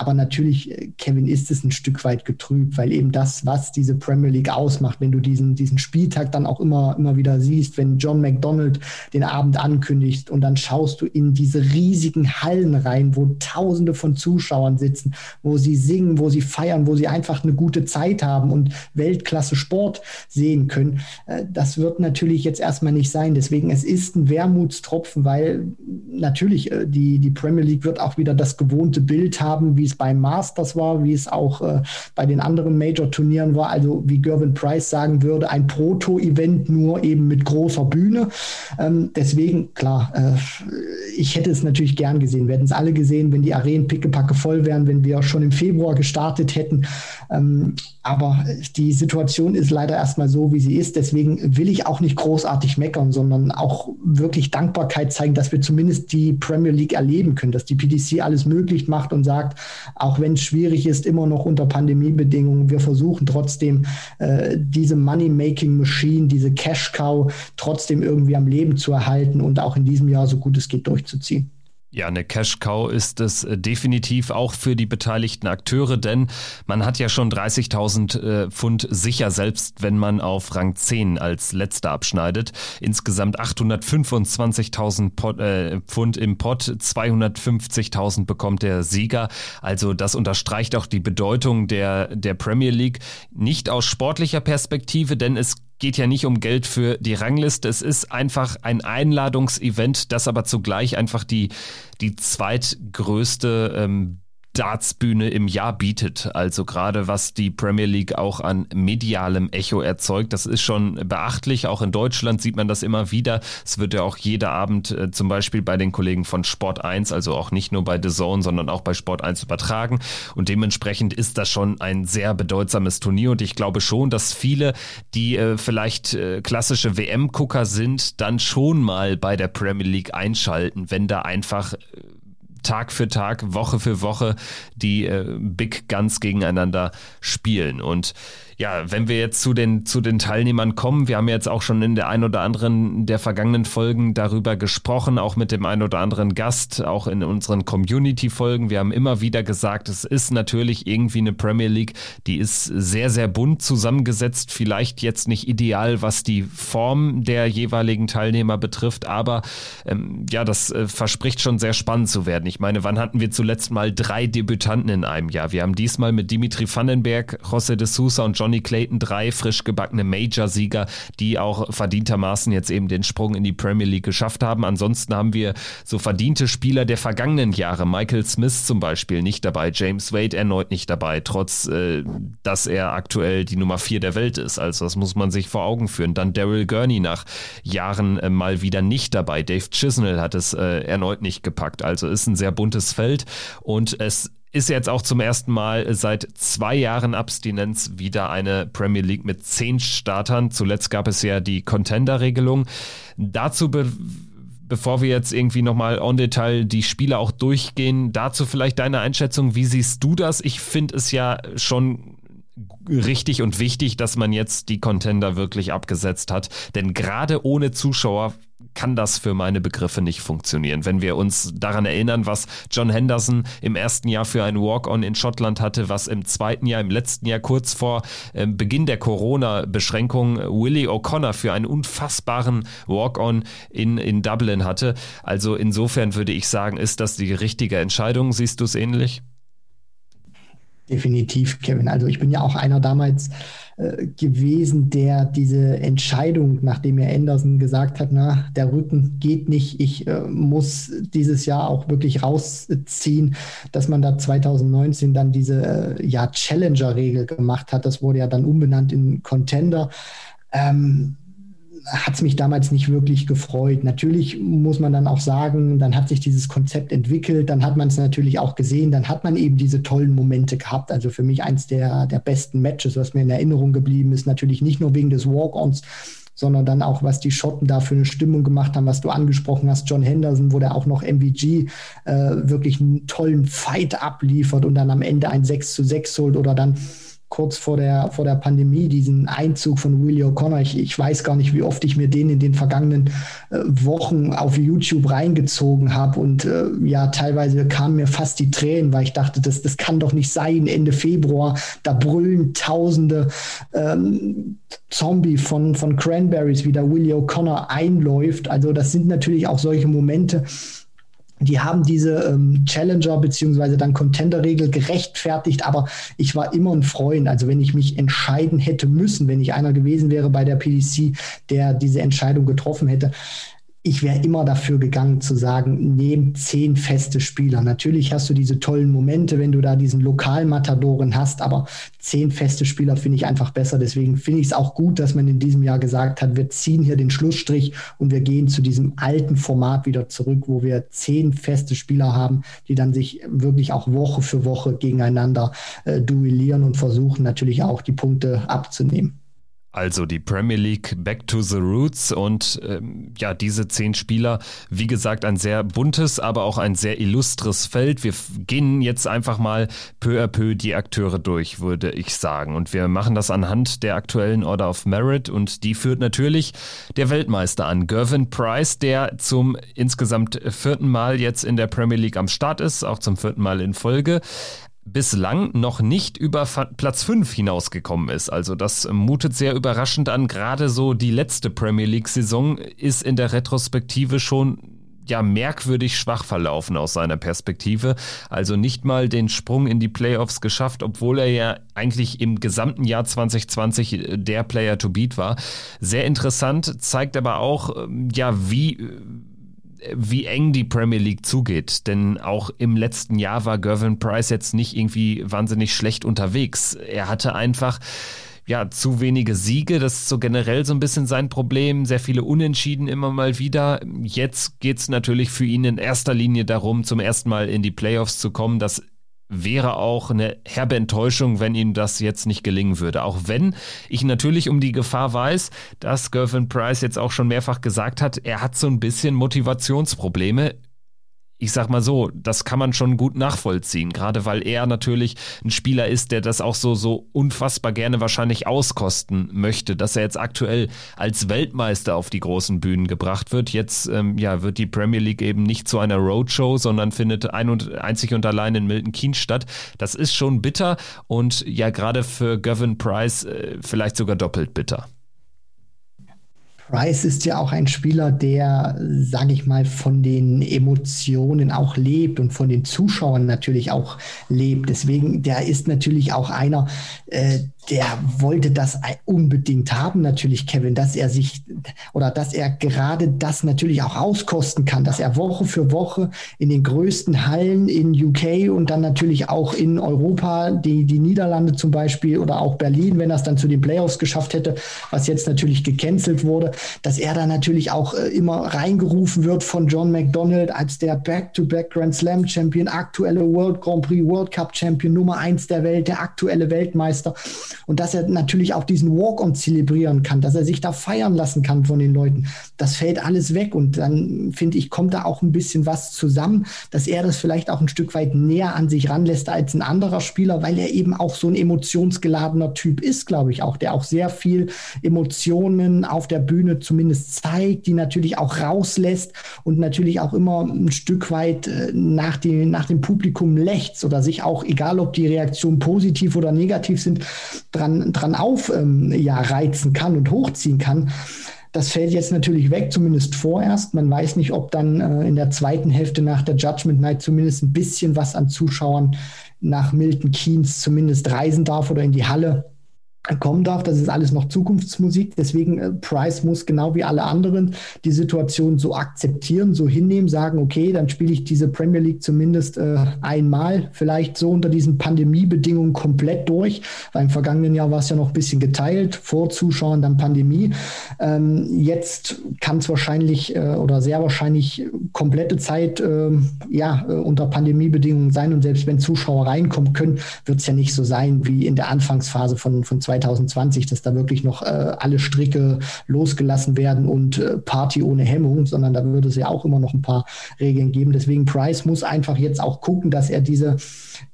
aber natürlich, äh, Kevin, ist es ein Stück weit getrübt, weil eben das, was diese Premier League ausmacht, wenn du diesen, diesen Spieltag dann auch immer, immer wieder siehst, wenn John McDonald den Abend ankündigt und dann schaust du in diese riesigen Hallen rein, wo Tausende von Zuschauern sitzen, wo sie singen, wo sie feiern, wo sie einfach eine gute Zeit haben und Weltklasse Sport sehen können. Äh, das wird natürlich jetzt erstmal nicht sein. Deswegen, es ist ein Wermutstropfen, weil natürlich äh, die, die Premier League wird auch wieder das gewohnte Bild haben, wie es beim Masters war, wie es auch äh, bei den anderen Major-Turnieren war. Also wie Gervin Price sagen würde, ein Proto-Event nur eben mit großer Bühne. Ähm, deswegen, klar, äh, ich hätte es natürlich gern gesehen. Wir hätten es alle gesehen, wenn die Arenen pickepacke voll wären, wenn wir schon im Februar gestartet hätten. Ähm, aber die Situation ist leider erstmal so, wie sie ist. Deswegen will ich auch nicht großartig meckern, sondern auch wirklich Dankbarkeit zeigen, dass wir zumindest die Premier League erleben können, dass die PDC alles möglich macht und sagt, auch wenn es schwierig ist, immer noch unter Pandemiebedingungen, wir versuchen trotzdem äh, diese Money-Making-Machine, diese Cash-Cow trotzdem irgendwie am Leben zu erhalten und auch in diesem Jahr so gut es geht durchzuziehen. Ja, eine Cash-Cow ist es äh, definitiv auch für die beteiligten Akteure, denn man hat ja schon 30.000 äh, Pfund sicher, selbst wenn man auf Rang 10 als letzter abschneidet. Insgesamt 825.000 äh, Pfund im Pot, 250.000 bekommt der Sieger. Also das unterstreicht auch die Bedeutung der, der Premier League. Nicht aus sportlicher Perspektive, denn es geht ja nicht um Geld für die Rangliste. Es ist einfach ein Einladungsevent, das aber zugleich einfach die, die zweitgrößte ähm, Dartsbühne im Jahr bietet. Also gerade was die Premier League auch an medialem Echo erzeugt, das ist schon beachtlich. Auch in Deutschland sieht man das immer wieder. Es wird ja auch jeder Abend äh, zum Beispiel bei den Kollegen von Sport 1, also auch nicht nur bei The Zone, sondern auch bei Sport 1 übertragen. Und dementsprechend ist das schon ein sehr bedeutsames Turnier. Und ich glaube schon, dass viele, die äh, vielleicht äh, klassische WM-Gucker sind, dann schon mal bei der Premier League einschalten, wenn da einfach äh, Tag für Tag, Woche für Woche die äh, Big Guns gegeneinander spielen. Und ja, wenn wir jetzt zu den, zu den Teilnehmern kommen, wir haben jetzt auch schon in der ein oder anderen der vergangenen Folgen darüber gesprochen, auch mit dem ein oder anderen Gast, auch in unseren Community-Folgen. Wir haben immer wieder gesagt, es ist natürlich irgendwie eine Premier League, die ist sehr, sehr bunt zusammengesetzt, vielleicht jetzt nicht ideal, was die Form der jeweiligen Teilnehmer betrifft, aber ähm, ja, das äh, verspricht schon sehr spannend zu werden. Ich meine, wann hatten wir zuletzt mal drei Debütanten in einem Jahr? Wir haben diesmal mit Dimitri Vandenberg, José de Sousa und John Johnny Clayton drei frisch gebackene Major-Sieger, die auch verdientermaßen jetzt eben den Sprung in die Premier League geschafft haben. Ansonsten haben wir so verdiente Spieler der vergangenen Jahre. Michael Smith zum Beispiel nicht dabei, James Wade erneut nicht dabei, trotz äh, dass er aktuell die Nummer vier der Welt ist. Also das muss man sich vor Augen führen. Dann Daryl Gurney nach Jahren äh, mal wieder nicht dabei. Dave Chisnell hat es äh, erneut nicht gepackt. Also ist ein sehr buntes Feld und es ist jetzt auch zum ersten Mal seit zwei Jahren Abstinenz wieder eine Premier League mit zehn Startern. Zuletzt gab es ja die Contender-Regelung. Dazu be bevor wir jetzt irgendwie nochmal on Detail die Spiele auch durchgehen, dazu vielleicht deine Einschätzung. Wie siehst du das? Ich finde es ja schon richtig und wichtig, dass man jetzt die Contender wirklich abgesetzt hat. Denn gerade ohne Zuschauer kann das für meine Begriffe nicht funktionieren. Wenn wir uns daran erinnern, was John Henderson im ersten Jahr für ein Walk-on in Schottland hatte, was im zweiten Jahr, im letzten Jahr kurz vor äh, Beginn der Corona-Beschränkung Willie O'Connor für einen unfassbaren Walk-on in, in Dublin hatte. Also insofern würde ich sagen, ist das die richtige Entscheidung. Siehst du es ähnlich? Definitiv, Kevin. Also ich bin ja auch einer damals äh, gewesen, der diese Entscheidung, nachdem er Anderson gesagt hat, na, der Rücken geht nicht, ich äh, muss dieses Jahr auch wirklich rausziehen, dass man da 2019 dann diese äh, ja, Challenger-Regel gemacht hat. Das wurde ja dann umbenannt in Contender. Ähm, hat es mich damals nicht wirklich gefreut. Natürlich muss man dann auch sagen, dann hat sich dieses Konzept entwickelt, dann hat man es natürlich auch gesehen, dann hat man eben diese tollen Momente gehabt. Also für mich eins der, der besten Matches, was mir in Erinnerung geblieben ist, natürlich nicht nur wegen des Walk-Ons, sondern dann auch, was die Schotten da für eine Stimmung gemacht haben, was du angesprochen hast, John Henderson, wo der auch noch MVG äh, wirklich einen tollen Fight abliefert und dann am Ende ein 6 zu 6 holt oder dann kurz vor der, vor der Pandemie, diesen Einzug von Willie O'Connor. Ich, ich weiß gar nicht, wie oft ich mir den in den vergangenen äh, Wochen auf YouTube reingezogen habe. Und äh, ja, teilweise kamen mir fast die Tränen, weil ich dachte, das, das kann doch nicht sein. Ende Februar, da brüllen tausende ähm, Zombie von, von Cranberries, wie der Willie O'Connor einläuft. Also das sind natürlich auch solche Momente, die haben diese ähm, Challenger beziehungsweise dann Contender-Regel gerechtfertigt, aber ich war immer ein Freund. Also wenn ich mich entscheiden hätte müssen, wenn ich einer gewesen wäre bei der PDC, der diese Entscheidung getroffen hätte, ich wäre immer dafür gegangen zu sagen, nehm zehn feste Spieler. Natürlich hast du diese tollen Momente, wenn du da diesen Lokalmatadoren hast, aber zehn feste Spieler finde ich einfach besser. Deswegen finde ich es auch gut, dass man in diesem Jahr gesagt hat, wir ziehen hier den Schlussstrich und wir gehen zu diesem alten Format wieder zurück, wo wir zehn feste Spieler haben, die dann sich wirklich auch Woche für Woche gegeneinander äh, duellieren und versuchen natürlich auch die Punkte abzunehmen. Also die Premier League Back to the Roots und ähm, ja, diese zehn Spieler, wie gesagt, ein sehr buntes, aber auch ein sehr illustres Feld. Wir gehen jetzt einfach mal peu à peu die Akteure durch, würde ich sagen. Und wir machen das anhand der aktuellen Order of Merit und die führt natürlich der Weltmeister an, Gervin Price, der zum insgesamt vierten Mal jetzt in der Premier League am Start ist, auch zum vierten Mal in Folge bislang noch nicht über Platz 5 hinausgekommen ist. Also das mutet sehr überraschend an. Gerade so die letzte Premier League-Saison ist in der Retrospektive schon ja merkwürdig schwach verlaufen aus seiner Perspektive. Also nicht mal den Sprung in die Playoffs geschafft, obwohl er ja eigentlich im gesamten Jahr 2020 äh, der Player to beat war. Sehr interessant, zeigt aber auch, ähm, ja, wie wie eng die Premier League zugeht. Denn auch im letzten Jahr war Gervin Price jetzt nicht irgendwie wahnsinnig schlecht unterwegs. Er hatte einfach ja, zu wenige Siege. Das ist so generell so ein bisschen sein Problem. Sehr viele Unentschieden immer mal wieder. Jetzt geht es natürlich für ihn in erster Linie darum, zum ersten Mal in die Playoffs zu kommen. Das wäre auch eine herbe Enttäuschung, wenn ihm das jetzt nicht gelingen würde. Auch wenn ich natürlich um die Gefahr weiß, dass Gervin Price jetzt auch schon mehrfach gesagt hat, er hat so ein bisschen Motivationsprobleme ich sag mal so, das kann man schon gut nachvollziehen, gerade weil er natürlich ein Spieler ist, der das auch so, so unfassbar gerne wahrscheinlich auskosten möchte, dass er jetzt aktuell als Weltmeister auf die großen Bühnen gebracht wird. Jetzt ähm, ja, wird die Premier League eben nicht zu einer Roadshow, sondern findet ein und, einzig und allein in Milton Keynes statt. Das ist schon bitter und ja, gerade für Gavin Price äh, vielleicht sogar doppelt bitter. Price ist ja auch ein Spieler, der, sage ich mal, von den Emotionen auch lebt und von den Zuschauern natürlich auch lebt. Deswegen, der ist natürlich auch einer, äh, der wollte das unbedingt haben, natürlich, Kevin, dass er sich oder dass er gerade das natürlich auch auskosten kann, dass er Woche für Woche in den größten Hallen in UK und dann natürlich auch in Europa, die, die Niederlande zum Beispiel oder auch Berlin, wenn er es dann zu den Playoffs geschafft hätte, was jetzt natürlich gecancelt wurde, dass er da natürlich auch äh, immer reingerufen wird von John McDonald als der Back-to-Back -Back Grand Slam Champion, aktuelle World Grand Prix, World Cup Champion, Nummer eins der Welt, der aktuelle Weltmeister und dass er natürlich auch diesen Walk-on zelebrieren kann, dass er sich da feiern lassen kann von den Leuten. Das fällt alles weg und dann finde ich, kommt da auch ein bisschen was zusammen, dass er das vielleicht auch ein Stück weit näher an sich ranlässt als ein anderer Spieler, weil er eben auch so ein emotionsgeladener Typ ist, glaube ich auch, der auch sehr viel Emotionen auf der Bühne zumindest zeigt, die natürlich auch rauslässt und natürlich auch immer ein Stück weit äh, nach, die, nach dem Publikum lächzt oder sich auch, egal ob die Reaktionen positiv oder negativ sind, dran, dran auf ähm, ja, reizen kann und hochziehen kann. Das fällt jetzt natürlich weg, zumindest vorerst. Man weiß nicht, ob dann äh, in der zweiten Hälfte nach der Judgment Night zumindest ein bisschen was an Zuschauern nach Milton Keynes zumindest reisen darf oder in die Halle kommen darf. Das ist alles noch Zukunftsmusik. Deswegen, äh, Price muss genau wie alle anderen die Situation so akzeptieren, so hinnehmen, sagen, okay, dann spiele ich diese Premier League zumindest äh, einmal, vielleicht so unter diesen Pandemiebedingungen komplett durch. Weil im vergangenen Jahr war es ja noch ein bisschen geteilt, vor Zuschauern, dann Pandemie. Ähm, jetzt kann es wahrscheinlich äh, oder sehr wahrscheinlich komplette Zeit ähm, ja, äh, unter Pandemiebedingungen sein. Und selbst wenn Zuschauer reinkommen können, wird es ja nicht so sein wie in der Anfangsphase von, von 2020, dass da wirklich noch äh, alle Stricke losgelassen werden und äh, Party ohne Hemmung, sondern da würde es ja auch immer noch ein paar Regeln geben. Deswegen Price muss einfach jetzt auch gucken, dass er diese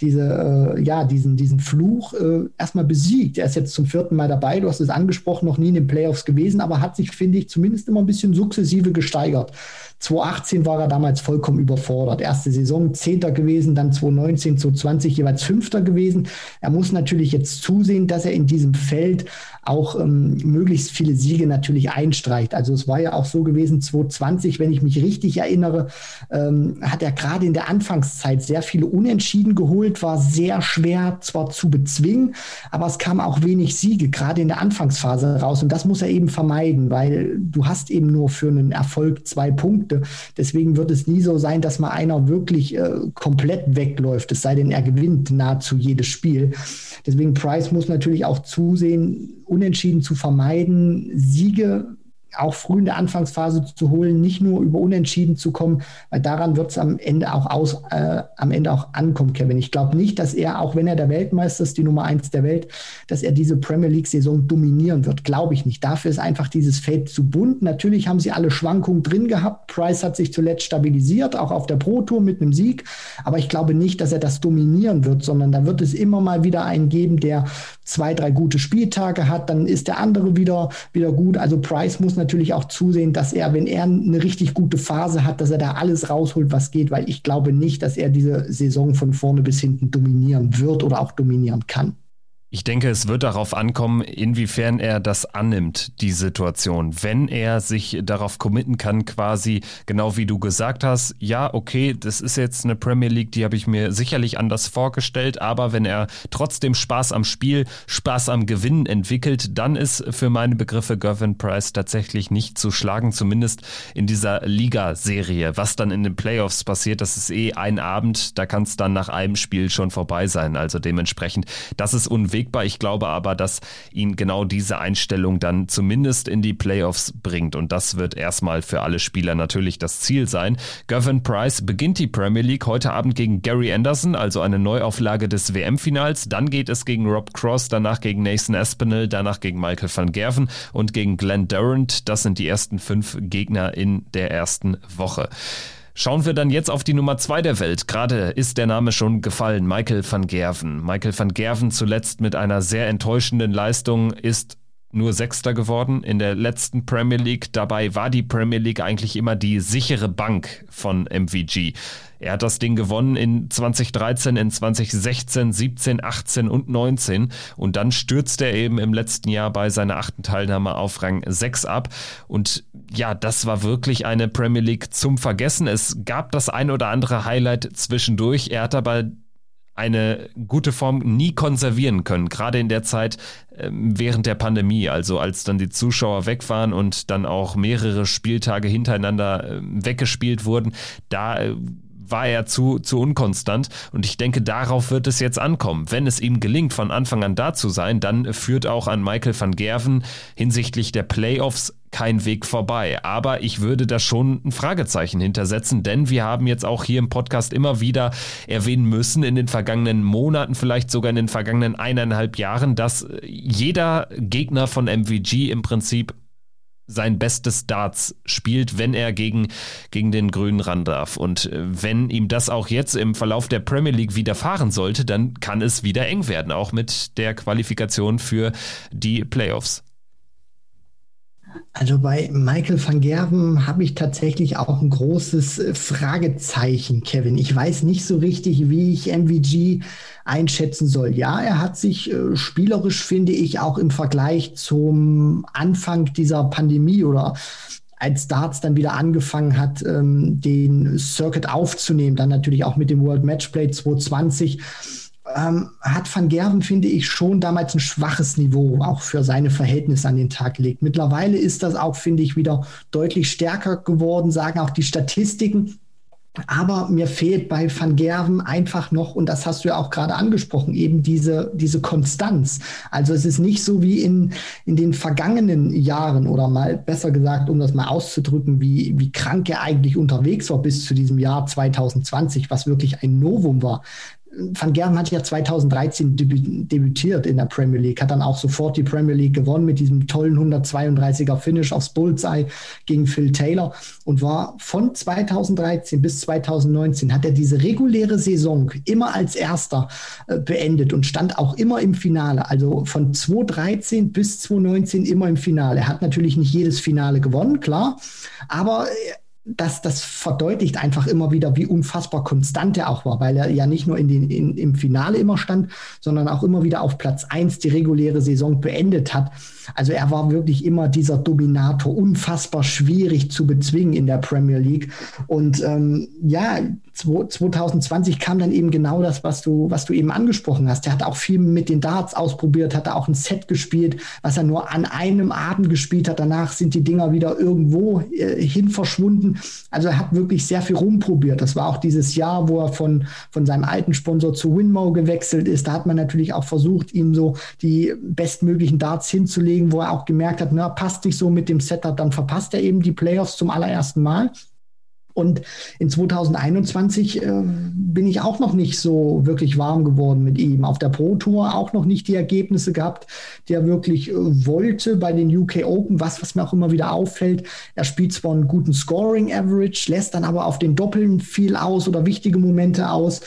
diese, äh, ja, diesen, diesen Fluch äh, erstmal besiegt. Er ist jetzt zum vierten Mal dabei, du hast es angesprochen, noch nie in den Playoffs gewesen, aber hat sich, finde ich, zumindest immer ein bisschen sukzessive gesteigert. 2018 war er damals vollkommen überfordert. Erste Saison Zehnter gewesen, dann 2019, 2020 jeweils Fünfter gewesen. Er muss natürlich jetzt zusehen, dass er in diesem Feld auch ähm, möglichst viele Siege natürlich einstreicht. Also es war ja auch so gewesen, 2020, wenn ich mich richtig erinnere, ähm, hat er gerade in der Anfangszeit sehr viele Unentschieden geholt, war sehr schwer zwar zu bezwingen, aber es kam auch wenig Siege, gerade in der Anfangsphase raus. Und das muss er eben vermeiden, weil du hast eben nur für einen Erfolg zwei Punkte. Deswegen wird es nie so sein, dass mal einer wirklich äh, komplett wegläuft, es sei denn, er gewinnt nahezu jedes Spiel. Deswegen Price muss natürlich auch zusehen, Unentschieden zu vermeiden, Siege auch früh in der Anfangsphase zu holen, nicht nur über Unentschieden zu kommen, weil daran wird es am Ende auch aus, äh, am Ende auch ankommen, Kevin. Ich glaube nicht, dass er, auch wenn er der Weltmeister ist, die Nummer eins der Welt, dass er diese Premier League-Saison dominieren wird. Glaube ich nicht. Dafür ist einfach dieses Feld zu bunt. Natürlich haben sie alle Schwankungen drin gehabt. Price hat sich zuletzt stabilisiert, auch auf der Pro Tour mit einem Sieg. Aber ich glaube nicht, dass er das dominieren wird, sondern da wird es immer mal wieder einen geben, der zwei, drei gute Spieltage hat. Dann ist der andere wieder, wieder gut. Also Price muss natürlich auch zusehen, dass er, wenn er eine richtig gute Phase hat, dass er da alles rausholt, was geht, weil ich glaube nicht, dass er diese Saison von vorne bis hinten dominieren wird oder auch dominieren kann. Ich denke, es wird darauf ankommen, inwiefern er das annimmt, die Situation. Wenn er sich darauf committen kann, quasi, genau wie du gesagt hast, ja, okay, das ist jetzt eine Premier League, die habe ich mir sicherlich anders vorgestellt, aber wenn er trotzdem Spaß am Spiel, Spaß am Gewinnen entwickelt, dann ist für meine Begriffe Gervin Price tatsächlich nicht zu schlagen, zumindest in dieser Liga-Serie. Was dann in den Playoffs passiert, das ist eh ein Abend, da kann es dann nach einem Spiel schon vorbei sein. Also dementsprechend, das ist unwegbar unbesiegbar. Ich glaube aber, dass ihn genau diese Einstellung dann zumindest in die Playoffs bringt. Und das wird erstmal für alle Spieler natürlich das Ziel sein. Gavin Price beginnt die Premier League heute Abend gegen Gary Anderson, also eine Neuauflage des WM-Finals. Dann geht es gegen Rob Cross, danach gegen Nathan Aspinall, danach gegen Michael van Gerven und gegen Glenn Durant. Das sind die ersten fünf Gegner in der ersten Woche. Schauen wir dann jetzt auf die Nummer zwei der Welt. Gerade ist der Name schon gefallen, Michael van Gerven. Michael van Gerven zuletzt mit einer sehr enttäuschenden Leistung ist nur Sechster geworden in der letzten Premier League. Dabei war die Premier League eigentlich immer die sichere Bank von MVG. Er hat das Ding gewonnen in 2013, in 2016, 17, 18 und 19 und dann stürzt er eben im letzten Jahr bei seiner achten Teilnahme auf Rang 6 ab und ja, das war wirklich eine Premier League zum Vergessen. Es gab das ein oder andere Highlight zwischendurch. Er hat aber eine gute Form nie konservieren können, gerade in der Zeit äh, während der Pandemie, also als dann die Zuschauer weg waren und dann auch mehrere Spieltage hintereinander äh, weggespielt wurden, da äh, war er zu, zu unkonstant. Und ich denke, darauf wird es jetzt ankommen. Wenn es ihm gelingt, von Anfang an da zu sein, dann führt auch an Michael van Gerven hinsichtlich der Playoffs kein Weg vorbei. Aber ich würde da schon ein Fragezeichen hintersetzen, denn wir haben jetzt auch hier im Podcast immer wieder erwähnen müssen, in den vergangenen Monaten, vielleicht sogar in den vergangenen eineinhalb Jahren, dass jeder Gegner von MVG im Prinzip sein bestes Darts spielt, wenn er gegen, gegen den Grünen ran darf. Und äh, wenn ihm das auch jetzt im Verlauf der Premier League widerfahren sollte, dann kann es wieder eng werden, auch mit der Qualifikation für die Playoffs. Also bei Michael van Gerven habe ich tatsächlich auch ein großes äh, Fragezeichen, Kevin. Ich weiß nicht so richtig, wie ich MVG einschätzen soll. Ja, er hat sich äh, spielerisch, finde ich, auch im Vergleich zum Anfang dieser Pandemie oder als Darts dann wieder angefangen hat, ähm, den Circuit aufzunehmen, dann natürlich auch mit dem World Matchplay 220 ähm, hat Van Gerven, finde ich, schon damals ein schwaches Niveau auch für seine Verhältnisse an den Tag gelegt. Mittlerweile ist das auch, finde ich, wieder deutlich stärker geworden, sagen auch die Statistiken. Aber mir fehlt bei Van Gerven einfach noch, und das hast du ja auch gerade angesprochen, eben diese, diese Konstanz. Also es ist nicht so wie in, in den vergangenen Jahren oder mal besser gesagt, um das mal auszudrücken, wie, wie krank er eigentlich unterwegs war bis zu diesem Jahr 2020, was wirklich ein Novum war. Van Gerven hat ja 2013 debütiert in der Premier League, hat dann auch sofort die Premier League gewonnen mit diesem tollen 132er Finish aufs Bullseye gegen Phil Taylor und war von 2013 bis 2019 hat er diese reguläre Saison immer als Erster äh, beendet und stand auch immer im Finale. Also von 2013 bis 2019 immer im Finale. Er hat natürlich nicht jedes Finale gewonnen, klar, aber äh, das, das verdeutlicht einfach immer wieder, wie unfassbar konstant er auch war, weil er ja nicht nur in den, in, im Finale immer stand, sondern auch immer wieder auf Platz 1 die reguläre Saison beendet hat. Also er war wirklich immer dieser Dominator, unfassbar schwierig zu bezwingen in der Premier League. Und ähm, ja, 2020 kam dann eben genau das, was du, was du eben angesprochen hast. Er hat auch viel mit den Darts ausprobiert, hat auch ein Set gespielt, was er nur an einem Abend gespielt hat. Danach sind die Dinger wieder irgendwo äh, hin verschwunden. Also er hat wirklich sehr viel rumprobiert. Das war auch dieses Jahr, wo er von, von seinem alten Sponsor zu Winmo gewechselt ist. Da hat man natürlich auch versucht, ihm so die bestmöglichen Darts hinzulegen, wo er auch gemerkt hat, na, passt nicht so mit dem Setup, dann verpasst er eben die Playoffs zum allerersten Mal. Und in 2021 äh, bin ich auch noch nicht so wirklich warm geworden mit ihm. Auf der Pro Tour auch noch nicht die Ergebnisse gehabt, die er wirklich äh, wollte bei den UK Open. Was, was mir auch immer wieder auffällt, er spielt zwar einen guten Scoring Average, lässt dann aber auf den Doppeln viel aus oder wichtige Momente aus.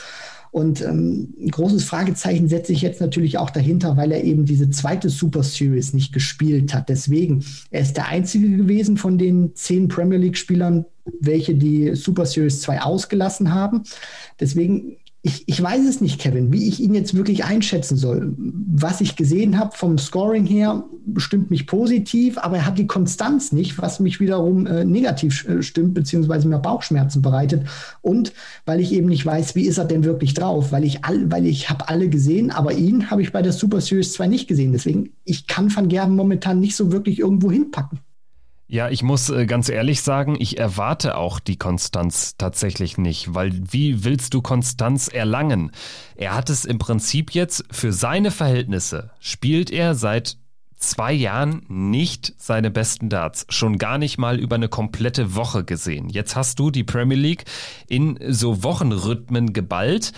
Und ähm, ein großes Fragezeichen setze ich jetzt natürlich auch dahinter, weil er eben diese zweite Super Series nicht gespielt hat. Deswegen, er ist der einzige gewesen von den zehn Premier League-Spielern, welche die Super Series 2 ausgelassen haben. Deswegen ich, ich weiß es nicht, Kevin, wie ich ihn jetzt wirklich einschätzen soll. Was ich gesehen habe vom Scoring her, stimmt mich positiv, aber er hat die Konstanz nicht, was mich wiederum äh, negativ äh, stimmt, beziehungsweise mir Bauchschmerzen bereitet. Und weil ich eben nicht weiß, wie ist er denn wirklich drauf, weil ich all, weil ich habe alle gesehen, aber ihn habe ich bei der Super Series 2 nicht gesehen. Deswegen, ich kann Van Gerben momentan nicht so wirklich irgendwo hinpacken. Ja, ich muss äh, ganz ehrlich sagen, ich erwarte auch die Konstanz tatsächlich nicht, weil wie willst du Konstanz erlangen? Er hat es im Prinzip jetzt für seine Verhältnisse, spielt er seit zwei Jahren nicht seine besten Darts, schon gar nicht mal über eine komplette Woche gesehen. Jetzt hast du die Premier League in so Wochenrhythmen geballt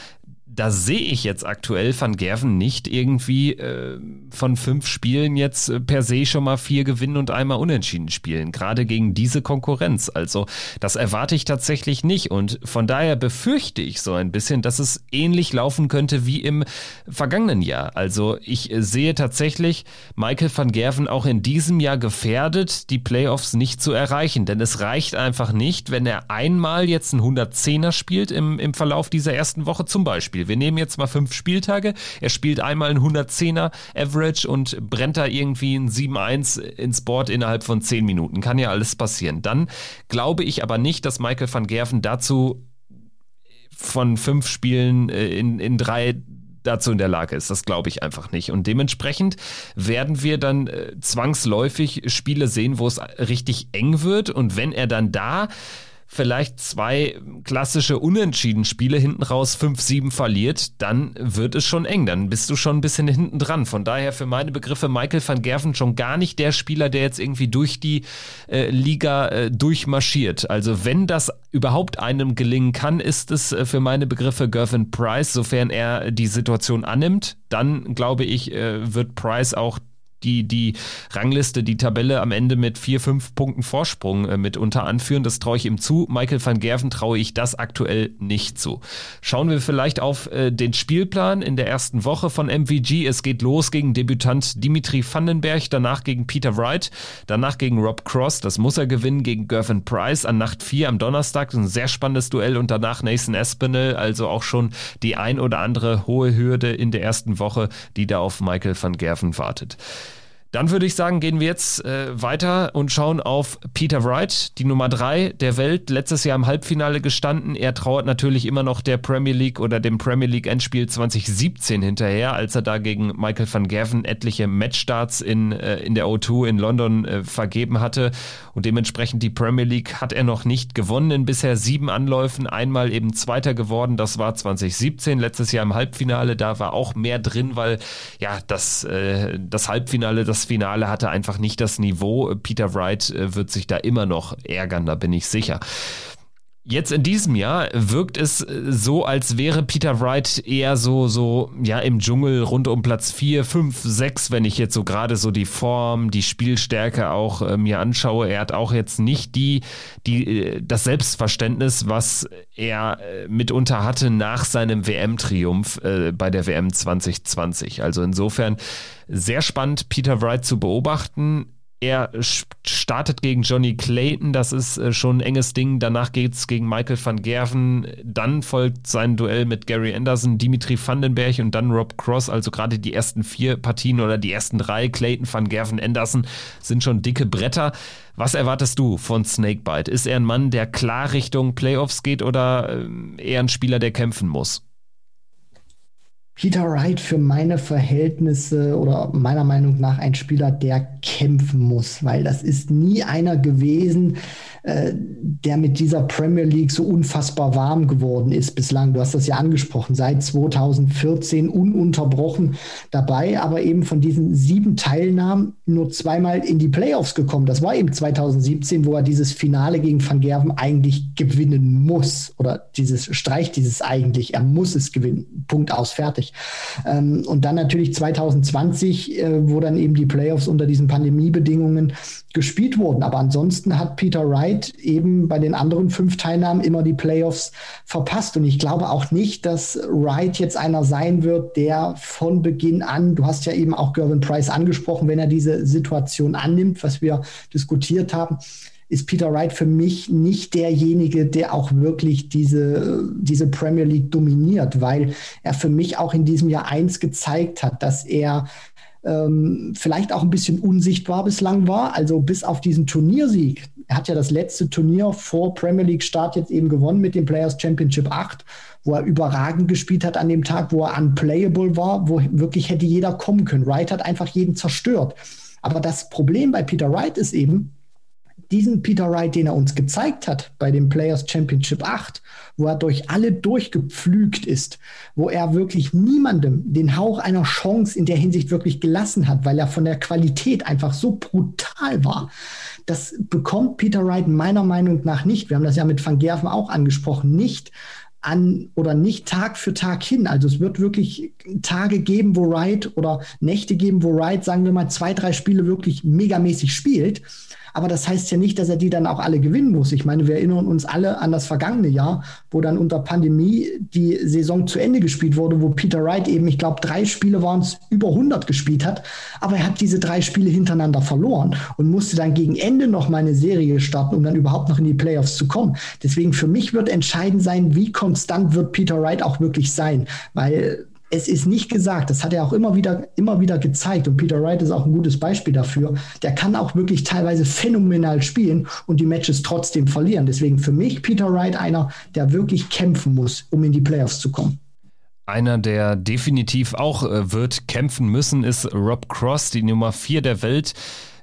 da sehe ich jetzt aktuell Van Gerven nicht irgendwie äh, von fünf Spielen jetzt äh, per se schon mal vier gewinnen und einmal unentschieden spielen, gerade gegen diese Konkurrenz. Also das erwarte ich tatsächlich nicht und von daher befürchte ich so ein bisschen, dass es ähnlich laufen könnte wie im vergangenen Jahr. Also ich äh, sehe tatsächlich Michael van Gerven auch in diesem Jahr gefährdet, die Playoffs nicht zu erreichen, denn es reicht einfach nicht, wenn er einmal jetzt ein 110er spielt im, im Verlauf dieser ersten Woche zum Beispiel Spiel. Wir nehmen jetzt mal fünf Spieltage. Er spielt einmal ein 110er Average und brennt da irgendwie ein 7-1 ins Board innerhalb von zehn Minuten. Kann ja alles passieren. Dann glaube ich aber nicht, dass Michael van Gerven dazu von fünf Spielen äh, in, in drei dazu in der Lage ist. Das glaube ich einfach nicht. Und dementsprechend werden wir dann äh, zwangsläufig Spiele sehen, wo es richtig eng wird. Und wenn er dann da vielleicht zwei klassische Unentschieden-Spiele hinten raus 5-7 verliert, dann wird es schon eng. Dann bist du schon ein bisschen hinten dran. Von daher für meine Begriffe Michael van Gerven schon gar nicht der Spieler, der jetzt irgendwie durch die äh, Liga äh, durchmarschiert. Also wenn das überhaupt einem gelingen kann, ist es äh, für meine Begriffe Gervin Price, sofern er die Situation annimmt. Dann glaube ich, äh, wird Price auch die, die Rangliste, die Tabelle am Ende mit vier, fünf Punkten Vorsprung äh, mitunter anführen. Das traue ich ihm zu. Michael van Gerven traue ich das aktuell nicht zu. Schauen wir vielleicht auf äh, den Spielplan in der ersten Woche von MVG. Es geht los gegen Debütant Dimitri Vandenberg, danach gegen Peter Wright, danach gegen Rob Cross. Das muss er gewinnen gegen Gervin Price an Nacht 4 am Donnerstag. Ein sehr spannendes Duell und danach Nathan Espinel. Also auch schon die ein oder andere hohe Hürde in der ersten Woche, die da auf Michael van Gerven wartet. Dann würde ich sagen, gehen wir jetzt äh, weiter und schauen auf Peter Wright, die Nummer drei der Welt, letztes Jahr im Halbfinale gestanden. Er trauert natürlich immer noch der Premier League oder dem Premier League Endspiel 2017 hinterher, als er da gegen Michael van Gerven etliche Matchstarts in, äh, in der O2 in London äh, vergeben hatte. Und dementsprechend die Premier League hat er noch nicht gewonnen in bisher sieben Anläufen. Einmal eben Zweiter geworden, das war 2017, letztes Jahr im Halbfinale. Da war auch mehr drin, weil ja das, äh, das Halbfinale, das das Finale hatte einfach nicht das Niveau. Peter Wright äh, wird sich da immer noch ärgern, da bin ich sicher. Jetzt in diesem Jahr wirkt es äh, so, als wäre Peter Wright eher so, so, ja, im Dschungel rund um Platz 4, 5, 6, wenn ich jetzt so gerade so die Form, die Spielstärke auch äh, mir anschaue. Er hat auch jetzt nicht die, die, äh, das Selbstverständnis, was er äh, mitunter hatte nach seinem WM-Triumph äh, bei der WM 2020. Also insofern sehr spannend, Peter Wright zu beobachten er startet gegen Johnny Clayton, das ist äh, schon ein enges Ding. Danach geht es gegen Michael van Gerven. Dann folgt sein Duell mit Gary Anderson, Dimitri Vandenberg und dann Rob Cross. Also gerade die ersten vier Partien oder die ersten drei, Clayton, van Gerven, Anderson, sind schon dicke Bretter. Was erwartest du von Snakebite? Ist er ein Mann, der klar Richtung Playoffs geht oder ähm, eher ein Spieler, der kämpfen muss? Peter Wright für meine Verhältnisse oder meiner Meinung nach ein Spieler, der kämpfen muss, weil das ist nie einer gewesen, äh, der mit dieser Premier League so unfassbar warm geworden ist bislang. Du hast das ja angesprochen, seit 2014 ununterbrochen dabei, aber eben von diesen sieben Teilnahmen nur zweimal in die Playoffs gekommen. Das war eben 2017, wo er dieses Finale gegen Van Gerven eigentlich gewinnen muss oder dieses streicht dieses eigentlich, er muss es gewinnen. Punkt aus, fertig. Ähm, und dann natürlich 2020, äh, wo dann eben die Playoffs unter diesen Pandemiebedingungen gespielt wurden. Aber ansonsten hat Peter Wright eben bei den anderen fünf Teilnahmen immer die Playoffs verpasst. Und ich glaube auch nicht, dass Wright jetzt einer sein wird, der von Beginn an, du hast ja eben auch Gervin Price angesprochen, wenn er diese Situation annimmt, was wir diskutiert haben, ist Peter Wright für mich nicht derjenige, der auch wirklich diese, diese Premier League dominiert, weil er für mich auch in diesem Jahr eins gezeigt hat, dass er ähm, vielleicht auch ein bisschen unsichtbar bislang war. Also bis auf diesen Turniersieg. Er hat ja das letzte Turnier vor Premier League Start jetzt eben gewonnen mit dem Players Championship 8, wo er überragend gespielt hat an dem Tag, wo er unplayable war, wo wirklich hätte jeder kommen können. Wright hat einfach jeden zerstört. Aber das Problem bei Peter Wright ist eben, diesen Peter Wright, den er uns gezeigt hat bei dem Players Championship 8, wo er durch alle durchgepflügt ist, wo er wirklich niemandem den Hauch einer Chance in der Hinsicht wirklich gelassen hat, weil er von der Qualität einfach so brutal war. Das bekommt Peter Wright meiner Meinung nach nicht. Wir haben das ja mit Van Gerven auch angesprochen, nicht an oder nicht Tag für Tag hin. Also es wird wirklich Tage geben, wo Wright oder Nächte geben, wo Wright, sagen wir mal, zwei, drei Spiele wirklich megamäßig spielt. Aber das heißt ja nicht, dass er die dann auch alle gewinnen muss. Ich meine, wir erinnern uns alle an das vergangene Jahr, wo dann unter Pandemie die Saison zu Ende gespielt wurde, wo Peter Wright eben, ich glaube, drei Spiele waren es, über 100 gespielt hat. Aber er hat diese drei Spiele hintereinander verloren und musste dann gegen Ende noch mal eine Serie starten, um dann überhaupt noch in die Playoffs zu kommen. Deswegen für mich wird entscheidend sein, wie konstant wird Peter Wright auch wirklich sein, weil es ist nicht gesagt, das hat er auch immer wieder, immer wieder gezeigt und Peter Wright ist auch ein gutes Beispiel dafür. Der kann auch wirklich teilweise phänomenal spielen und die Matches trotzdem verlieren. Deswegen für mich Peter Wright einer, der wirklich kämpfen muss, um in die Playoffs zu kommen. Einer, der definitiv auch äh, wird kämpfen müssen, ist Rob Cross, die Nummer 4 der Welt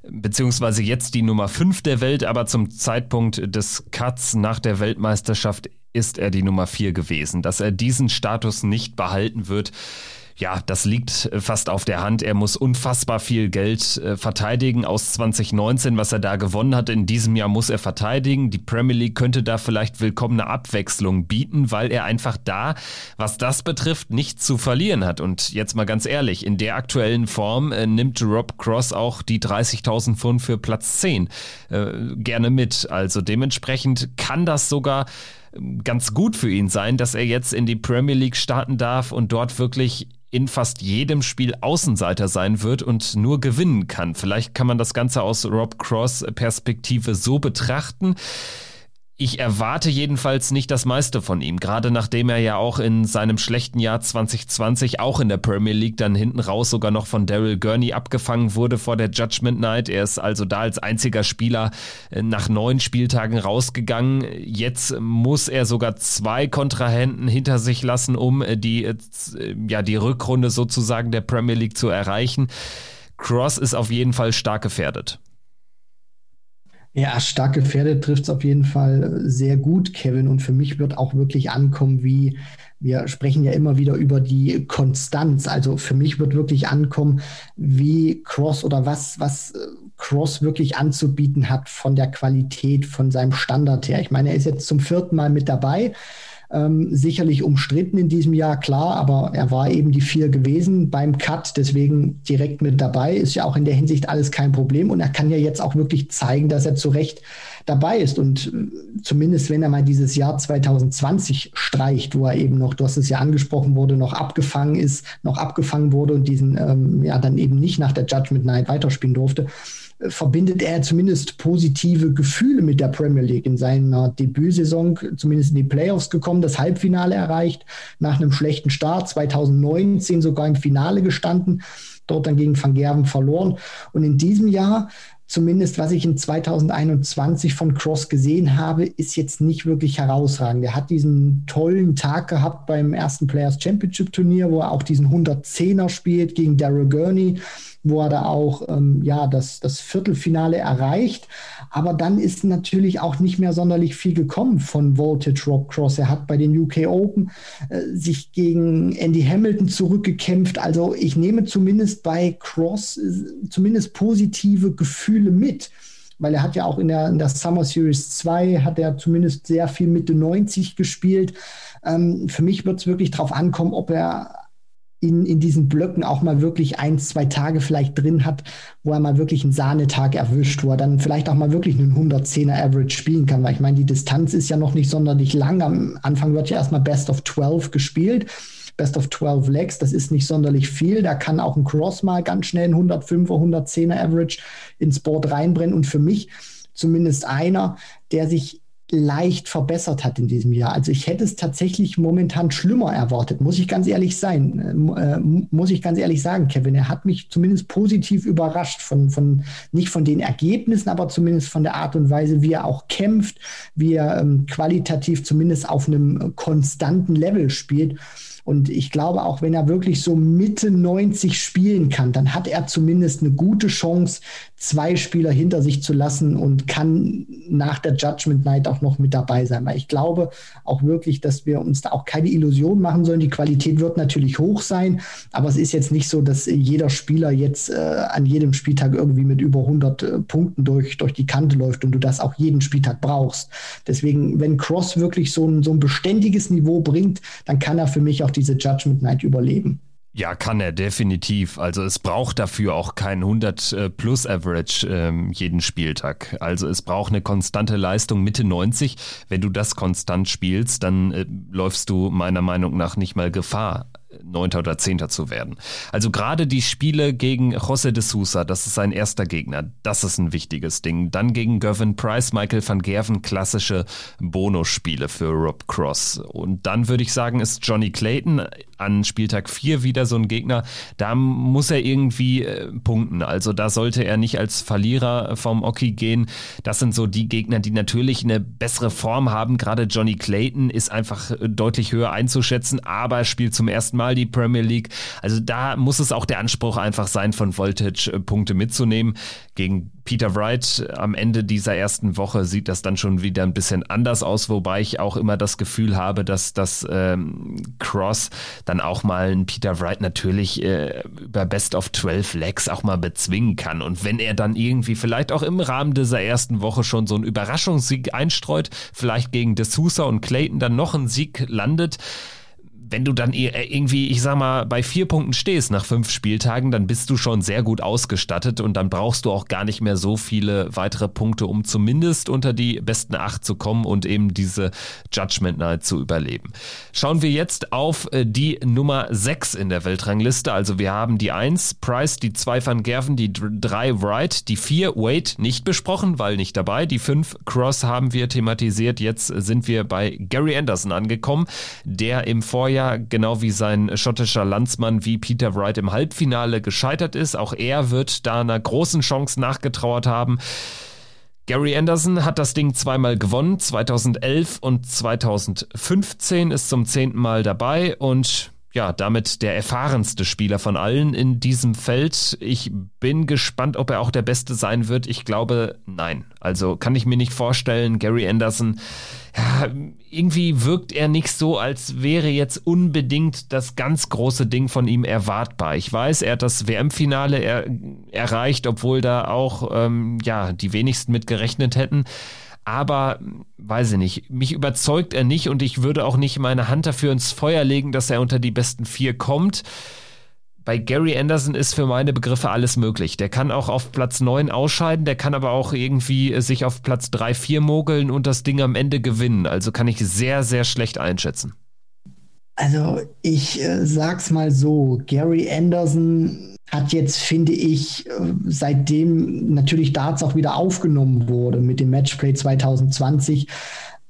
beziehungsweise jetzt die Nummer 5 der Welt, aber zum Zeitpunkt des Cuts nach der Weltmeisterschaft ist er die Nummer 4 gewesen. Dass er diesen Status nicht behalten wird, ja, das liegt fast auf der Hand. Er muss unfassbar viel Geld äh, verteidigen aus 2019, was er da gewonnen hat. In diesem Jahr muss er verteidigen. Die Premier League könnte da vielleicht willkommene Abwechslung bieten, weil er einfach da, was das betrifft, nichts zu verlieren hat. Und jetzt mal ganz ehrlich, in der aktuellen Form äh, nimmt Rob Cross auch die 30.000 Pfund für Platz 10 äh, gerne mit. Also dementsprechend kann das sogar ganz gut für ihn sein, dass er jetzt in die Premier League starten darf und dort wirklich in fast jedem Spiel Außenseiter sein wird und nur gewinnen kann. Vielleicht kann man das Ganze aus Rob Cross Perspektive so betrachten. Ich erwarte jedenfalls nicht das meiste von ihm, gerade nachdem er ja auch in seinem schlechten Jahr 2020 auch in der Premier League dann hinten raus sogar noch von Daryl Gurney abgefangen wurde vor der Judgment Night. Er ist also da als einziger Spieler äh, nach neun Spieltagen rausgegangen. Jetzt muss er sogar zwei Kontrahenten hinter sich lassen, um äh, die, äh, ja, die Rückrunde sozusagen der Premier League zu erreichen. Cross ist auf jeden Fall stark gefährdet. Ja, stark gefährdet trifft es auf jeden Fall sehr gut, Kevin. Und für mich wird auch wirklich ankommen, wie wir sprechen ja immer wieder über die Konstanz. Also für mich wird wirklich ankommen, wie Cross oder was, was äh, Cross wirklich anzubieten hat von der Qualität, von seinem Standard her. Ich meine, er ist jetzt zum vierten Mal mit dabei. Ähm, sicherlich umstritten in diesem Jahr, klar, aber er war eben die vier gewesen beim Cut, deswegen direkt mit dabei. Ist ja auch in der Hinsicht alles kein Problem und er kann ja jetzt auch wirklich zeigen, dass er zu Recht dabei ist. Und äh, zumindest wenn er mal dieses Jahr 2020 streicht, wo er eben noch, du hast es ja angesprochen wurde, noch abgefangen ist, noch abgefangen wurde und diesen ähm, ja dann eben nicht nach der Judgment Night weiterspielen durfte, verbindet er zumindest positive Gefühle mit der Premier League. In seiner Debütsaison zumindest in die Playoffs gekommen, das Halbfinale erreicht, nach einem schlechten Start, 2019 sogar im Finale gestanden, dort dann gegen Van Gerven verloren. Und in diesem Jahr zumindest was ich in 2021 von Cross gesehen habe, ist jetzt nicht wirklich herausragend. Er hat diesen tollen Tag gehabt beim ersten Players Championship Turnier, wo er auch diesen 110er spielt gegen Daryl Gurney wo er da auch ähm, ja, das, das Viertelfinale erreicht. Aber dann ist natürlich auch nicht mehr sonderlich viel gekommen von Voltage Rob Cross. Er hat bei den UK Open äh, sich gegen Andy Hamilton zurückgekämpft. Also ich nehme zumindest bei Cross äh, zumindest positive Gefühle mit weil er hat ja auch in der, in der Summer Series 2 hat er zumindest sehr viel Mitte 90 gespielt. Ähm, für mich wird es wirklich darauf ankommen, ob er in, in diesen Blöcken auch mal wirklich ein, zwei Tage vielleicht drin hat, wo er mal wirklich einen Sahnetag erwischt, wo er dann vielleicht auch mal wirklich einen 110er Average spielen kann, weil ich meine, die Distanz ist ja noch nicht sonderlich lang. Am Anfang wird ja erstmal Best of 12 gespielt. Best of 12 Legs, das ist nicht sonderlich viel. Da kann auch ein Cross mal ganz schnell ein 105er, 110er Average ins Board reinbrennen. Und für mich zumindest einer, der sich leicht verbessert hat in diesem Jahr. Also ich hätte es tatsächlich momentan schlimmer erwartet, muss ich ganz ehrlich sein, äh, muss ich ganz ehrlich sagen, Kevin. Er hat mich zumindest positiv überrascht von, von, nicht von den Ergebnissen, aber zumindest von der Art und Weise, wie er auch kämpft, wie er ähm, qualitativ zumindest auf einem konstanten Level spielt. Und ich glaube, auch wenn er wirklich so Mitte 90 spielen kann, dann hat er zumindest eine gute Chance, zwei Spieler hinter sich zu lassen und kann nach der Judgment Night auch noch mit dabei sein. Weil ich glaube auch wirklich, dass wir uns da auch keine Illusion machen sollen. Die Qualität wird natürlich hoch sein, aber es ist jetzt nicht so, dass jeder Spieler jetzt äh, an jedem Spieltag irgendwie mit über 100 äh, Punkten durch, durch die Kante läuft und du das auch jeden Spieltag brauchst. Deswegen, wenn Cross wirklich so ein, so ein beständiges Niveau bringt, dann kann er für mich auch die diese Judgment Night überleben. Ja, kann er definitiv. Also es braucht dafür auch kein 100 äh, plus Average ähm, jeden Spieltag. Also es braucht eine konstante Leistung Mitte 90. Wenn du das konstant spielst, dann äh, läufst du meiner Meinung nach nicht mal Gefahr, Neunter oder Zehnter zu werden. Also gerade die Spiele gegen José de Sousa, das ist sein erster Gegner, das ist ein wichtiges Ding. Dann gegen Gervin Price, Michael van Gerven, klassische Bonusspiele für Rob Cross. Und dann würde ich sagen, ist Johnny Clayton an Spieltag 4 wieder so ein Gegner. Da muss er irgendwie äh, punkten. Also da sollte er nicht als Verlierer vom Oki gehen. Das sind so die Gegner, die natürlich eine bessere Form haben. Gerade Johnny Clayton ist einfach äh, deutlich höher einzuschätzen, aber er spielt zum ersten Mal die Premier League. Also da muss es auch der Anspruch einfach sein, von Voltage äh, Punkte mitzunehmen. Gegen Peter Wright am Ende dieser ersten Woche sieht das dann schon wieder ein bisschen anders aus, wobei ich auch immer das Gefühl habe, dass das ähm, Cross dann auch mal einen Peter Wright natürlich äh, über Best of 12 Legs auch mal bezwingen kann. Und wenn er dann irgendwie vielleicht auch im Rahmen dieser ersten Woche schon so einen Überraschungssieg einstreut, vielleicht gegen D'Souza und Clayton dann noch einen Sieg landet, wenn du dann äh, irgendwie, ich sag mal, bei vier Punkten stehst nach fünf Spieltagen, dann bist du schon sehr gut ausgestattet und dann brauchst du auch gar nicht mehr so viele weitere Punkte, um zumindest unter die besten acht zu kommen und eben diese Judgment Night zu überleben. Schauen wir jetzt auf äh, die Nummer sechs in der Weltrangliste. Also wir haben die eins Price, die zwei Van Gerven, die drei Wright, die vier Wade nicht besprochen, weil nicht dabei. Die fünf Cross haben wir thematisiert. Jetzt sind wir bei Gary Anderson angekommen, der im Vorjahr ja genau wie sein schottischer Landsmann wie Peter Wright im Halbfinale gescheitert ist. Auch er wird da einer großen Chance nachgetrauert haben. Gary Anderson hat das Ding zweimal gewonnen, 2011 und 2015 ist zum zehnten Mal dabei und ja, damit der erfahrenste Spieler von allen in diesem Feld. Ich bin gespannt, ob er auch der Beste sein wird. Ich glaube, nein. Also kann ich mir nicht vorstellen. Gary Anderson, ja, irgendwie wirkt er nicht so, als wäre jetzt unbedingt das ganz große Ding von ihm erwartbar. Ich weiß, er hat das WM-Finale er, erreicht, obwohl da auch, ähm, ja, die wenigsten mit gerechnet hätten aber weiß ich nicht, mich überzeugt er nicht und ich würde auch nicht meine Hand dafür ins Feuer legen, dass er unter die besten vier kommt. Bei Gary Anderson ist für meine Begriffe alles möglich. Der kann auch auf Platz 9 ausscheiden, der kann aber auch irgendwie sich auf Platz 3, 4 mogeln und das Ding am Ende gewinnen. Also kann ich sehr, sehr schlecht einschätzen. Also ich äh, sag's mal so, Gary Anderson hat jetzt, finde ich, seitdem natürlich Darts auch wieder aufgenommen wurde mit dem Matchplay 2020,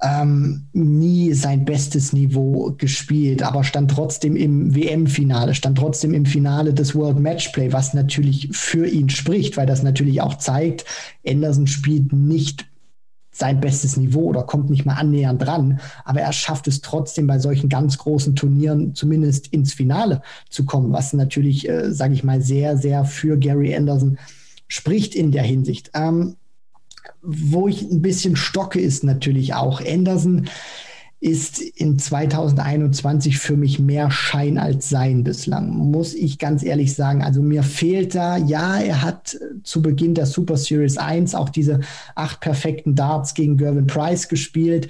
ähm, nie sein bestes Niveau gespielt, aber stand trotzdem im WM-Finale, stand trotzdem im Finale des World Matchplay, was natürlich für ihn spricht, weil das natürlich auch zeigt, Anderson spielt nicht sein bestes Niveau oder kommt nicht mal annähernd dran, aber er schafft es trotzdem bei solchen ganz großen Turnieren zumindest ins Finale zu kommen, was natürlich, äh, sage ich mal, sehr, sehr für Gary Anderson spricht in der Hinsicht. Ähm, wo ich ein bisschen stocke, ist natürlich auch Anderson ist in 2021 für mich mehr Schein als Sein bislang, muss ich ganz ehrlich sagen. Also mir fehlt da, ja, er hat zu Beginn der Super Series 1 auch diese acht perfekten Darts gegen Gervin Price gespielt.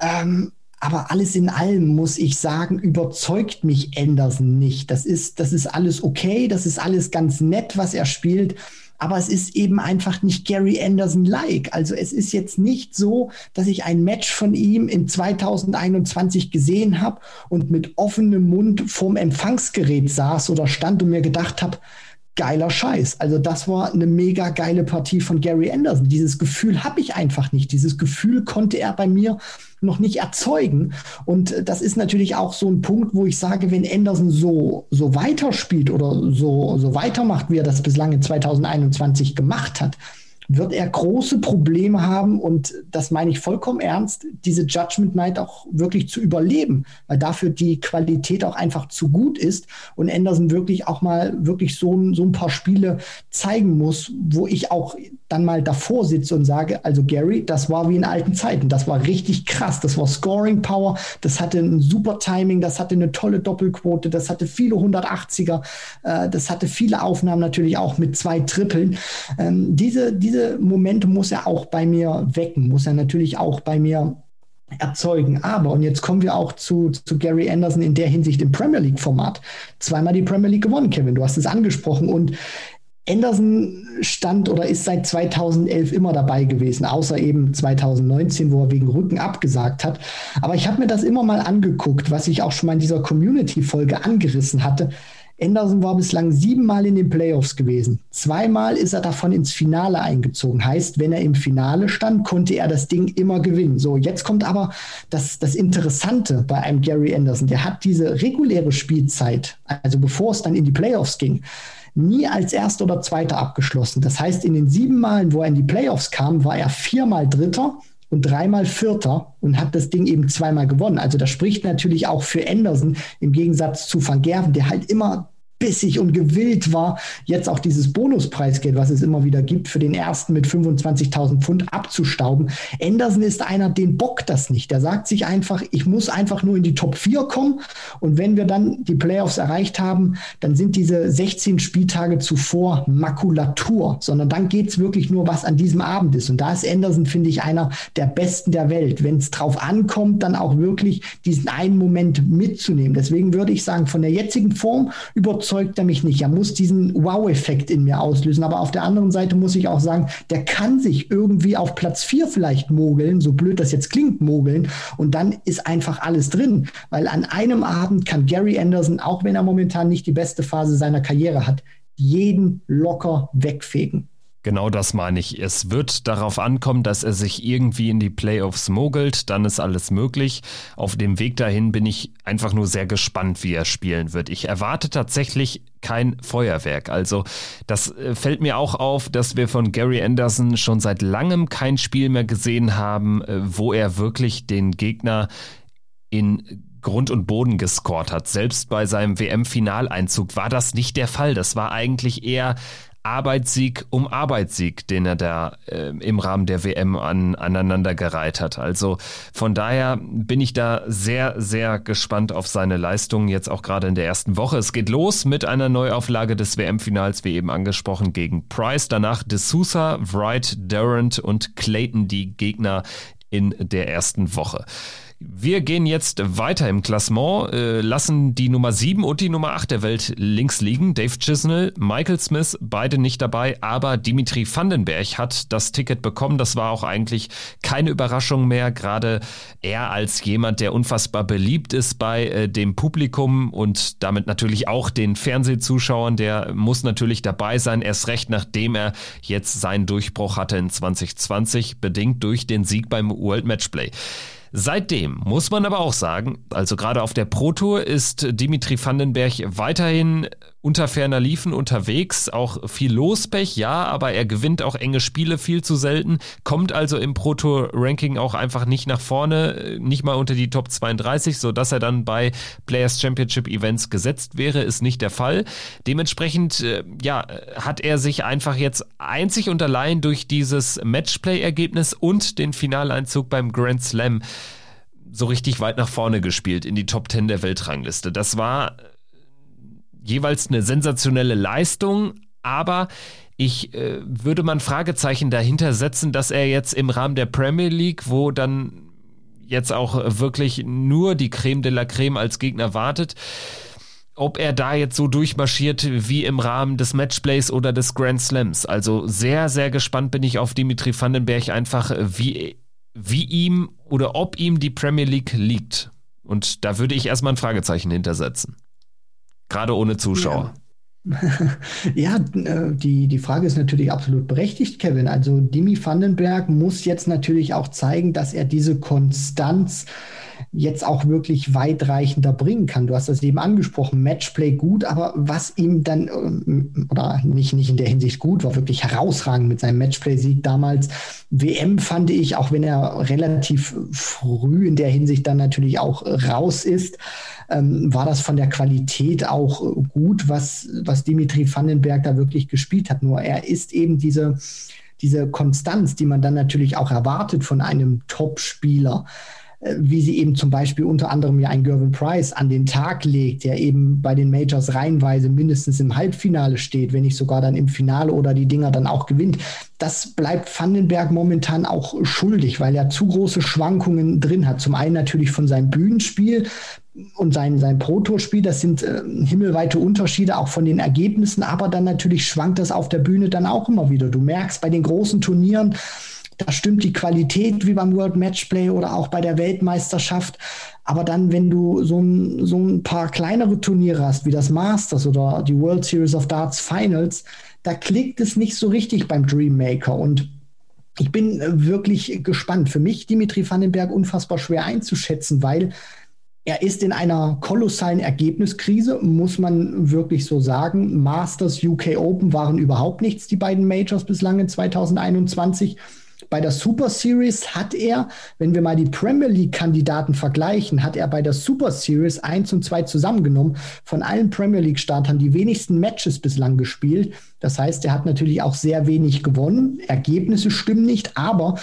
Ähm, aber alles in allem muss ich sagen, überzeugt mich Anderson nicht. Das ist, das ist alles okay, das ist alles ganz nett, was er spielt aber es ist eben einfach nicht Gary Anderson-like. Also es ist jetzt nicht so, dass ich ein Match von ihm in 2021 gesehen habe und mit offenem Mund vorm Empfangsgerät saß oder stand und mir gedacht habe, geiler Scheiß. Also das war eine mega geile Partie von Gary Anderson. Dieses Gefühl habe ich einfach nicht. Dieses Gefühl konnte er bei mir noch nicht erzeugen. Und das ist natürlich auch so ein Punkt, wo ich sage, wenn Anderson so, so weiterspielt oder so, so weitermacht, wie er das bislang in 2021 gemacht hat, wird er große Probleme haben? Und das meine ich vollkommen ernst, diese Judgment Night auch wirklich zu überleben, weil dafür die Qualität auch einfach zu gut ist und Anderson wirklich auch mal wirklich so, so ein paar Spiele zeigen muss, wo ich auch dann mal davor sitze und sage, also Gary, das war wie in alten Zeiten, das war richtig krass, das war Scoring Power, das hatte ein super Timing, das hatte eine tolle Doppelquote, das hatte viele 180er, äh, das hatte viele Aufnahmen natürlich auch mit zwei Trippeln. Ähm, diese, diese Momente muss er auch bei mir wecken, muss er natürlich auch bei mir erzeugen. Aber, und jetzt kommen wir auch zu, zu Gary Anderson in der Hinsicht im Premier League-Format. Zweimal die Premier League gewonnen, Kevin, du hast es angesprochen. Und Anderson stand oder ist seit 2011 immer dabei gewesen, außer eben 2019, wo er wegen Rücken abgesagt hat. Aber ich habe mir das immer mal angeguckt, was ich auch schon mal in dieser Community-Folge angerissen hatte. Anderson war bislang siebenmal in den Playoffs gewesen. Zweimal ist er davon ins Finale eingezogen. Heißt, wenn er im Finale stand, konnte er das Ding immer gewinnen. So, jetzt kommt aber das, das Interessante bei einem Gary Anderson. Der hat diese reguläre Spielzeit, also bevor es dann in die Playoffs ging, nie als Erster oder Zweiter abgeschlossen. Das heißt, in den sieben Malen, wo er in die Playoffs kam, war er viermal Dritter und dreimal Vierter und hat das Ding eben zweimal gewonnen. Also das spricht natürlich auch für Anderson im Gegensatz zu Van Gerven, der halt immer bissig und gewillt war, jetzt auch dieses Bonuspreisgeld, was es immer wieder gibt, für den ersten mit 25.000 Pfund abzustauben. Anderson ist einer, den bockt das nicht. Der sagt sich einfach, ich muss einfach nur in die Top 4 kommen und wenn wir dann die Playoffs erreicht haben, dann sind diese 16 Spieltage zuvor Makulatur, sondern dann geht es wirklich nur, was an diesem Abend ist. Und da ist Anderson, finde ich, einer der Besten der Welt. Wenn es drauf ankommt, dann auch wirklich diesen einen Moment mitzunehmen. Deswegen würde ich sagen, von der jetzigen Form überzeugt überzeugt er mich nicht. Er muss diesen Wow-Effekt in mir auslösen. Aber auf der anderen Seite muss ich auch sagen, der kann sich irgendwie auf Platz 4 vielleicht mogeln, so blöd das jetzt klingt, mogeln. Und dann ist einfach alles drin. Weil an einem Abend kann Gary Anderson, auch wenn er momentan nicht die beste Phase seiner Karriere hat, jeden locker wegfegen. Genau das meine ich. Es wird darauf ankommen, dass er sich irgendwie in die Playoffs mogelt. Dann ist alles möglich. Auf dem Weg dahin bin ich einfach nur sehr gespannt, wie er spielen wird. Ich erwarte tatsächlich kein Feuerwerk. Also das äh, fällt mir auch auf, dass wir von Gary Anderson schon seit langem kein Spiel mehr gesehen haben, äh, wo er wirklich den Gegner in Grund und Boden gescored hat. Selbst bei seinem WM-Finaleinzug war das nicht der Fall. Das war eigentlich eher Arbeitssieg um Arbeitssieg, den er da äh, im Rahmen der WM an, aneinandergereiht hat. Also von daher bin ich da sehr, sehr gespannt auf seine Leistungen jetzt auch gerade in der ersten Woche. Es geht los mit einer Neuauflage des WM-Finals, wie eben angesprochen, gegen Price. Danach D'Souza, Wright, Durant und Clayton die Gegner in der ersten Woche. Wir gehen jetzt weiter im Klassement, äh, lassen die Nummer 7 und die Nummer 8 der Welt links liegen. Dave Chisnell, Michael Smith, beide nicht dabei, aber Dimitri Vandenberg hat das Ticket bekommen. Das war auch eigentlich keine Überraschung mehr, gerade er als jemand, der unfassbar beliebt ist bei äh, dem Publikum und damit natürlich auch den Fernsehzuschauern, der muss natürlich dabei sein, erst recht nachdem er jetzt seinen Durchbruch hatte in 2020, bedingt durch den Sieg beim World Matchplay. Seitdem muss man aber auch sagen, also gerade auf der Pro Tour ist Dimitri Vandenberg weiterhin unter ferner Liefen unterwegs, auch viel Lospech, ja, aber er gewinnt auch enge Spiele viel zu selten, kommt also im Pro Tour Ranking auch einfach nicht nach vorne, nicht mal unter die Top 32, so dass er dann bei Players Championship Events gesetzt wäre, ist nicht der Fall. Dementsprechend, äh, ja, hat er sich einfach jetzt einzig und allein durch dieses Matchplay-Ergebnis und den Finaleinzug beim Grand Slam so richtig weit nach vorne gespielt in die Top 10 der Weltrangliste. Das war jeweils eine sensationelle Leistung, aber ich äh, würde man Fragezeichen dahinter setzen, dass er jetzt im Rahmen der Premier League, wo dann jetzt auch wirklich nur die Creme de la Creme als Gegner wartet, ob er da jetzt so durchmarschiert wie im Rahmen des Matchplays oder des Grand Slams. Also sehr, sehr gespannt bin ich auf Dimitri Vandenberg einfach, wie, wie ihm oder ob ihm die Premier League liegt. Und da würde ich erstmal ein Fragezeichen hintersetzen. Gerade ohne Zuschauer. ja, <laughs> äh, die, die Frage ist natürlich absolut berechtigt, Kevin. Also Dimi Vandenberg muss jetzt natürlich auch zeigen, dass er diese Konstanz jetzt auch wirklich weitreichender bringen kann. Du hast das eben angesprochen, Matchplay gut, aber was ihm dann, ähm, oder nicht, nicht in der Hinsicht gut, war wirklich herausragend mit seinem Matchplay-Sieg damals. WM fand ich, auch wenn er relativ früh in der Hinsicht dann natürlich auch raus ist, ähm, war das von der Qualität auch gut, was, was Dimitri Vandenberg da wirklich gespielt hat. Nur er ist eben diese, diese Konstanz, die man dann natürlich auch erwartet von einem Top-Spieler. Äh, wie sie eben zum Beispiel unter anderem ja ein Gervin Price an den Tag legt, der eben bei den Majors reihenweise mindestens im Halbfinale steht, wenn nicht sogar dann im Finale oder die Dinger dann auch gewinnt. Das bleibt Vandenberg momentan auch schuldig, weil er zu große Schwankungen drin hat. Zum einen natürlich von seinem Bühnenspiel, und sein, sein Pro-Tour-Spiel, das sind äh, himmelweite Unterschiede auch von den Ergebnissen, aber dann natürlich schwankt das auf der Bühne dann auch immer wieder. Du merkst bei den großen Turnieren, da stimmt die Qualität wie beim World Matchplay oder auch bei der Weltmeisterschaft. Aber dann, wenn du so ein, so ein paar kleinere Turniere hast, wie das Masters oder die World Series of Darts Finals, da klickt es nicht so richtig beim Dreammaker. Und ich bin äh, wirklich gespannt. Für mich, Dimitri Vandenberg, unfassbar schwer einzuschätzen, weil er ist in einer kolossalen Ergebniskrise, muss man wirklich so sagen. Masters, UK Open waren überhaupt nichts, die beiden Majors bislang in 2021. Bei der Super Series hat er, wenn wir mal die Premier League-Kandidaten vergleichen, hat er bei der Super Series 1 und 2 zusammengenommen von allen Premier League-Startern die wenigsten Matches bislang gespielt. Das heißt, er hat natürlich auch sehr wenig gewonnen. Ergebnisse stimmen nicht, aber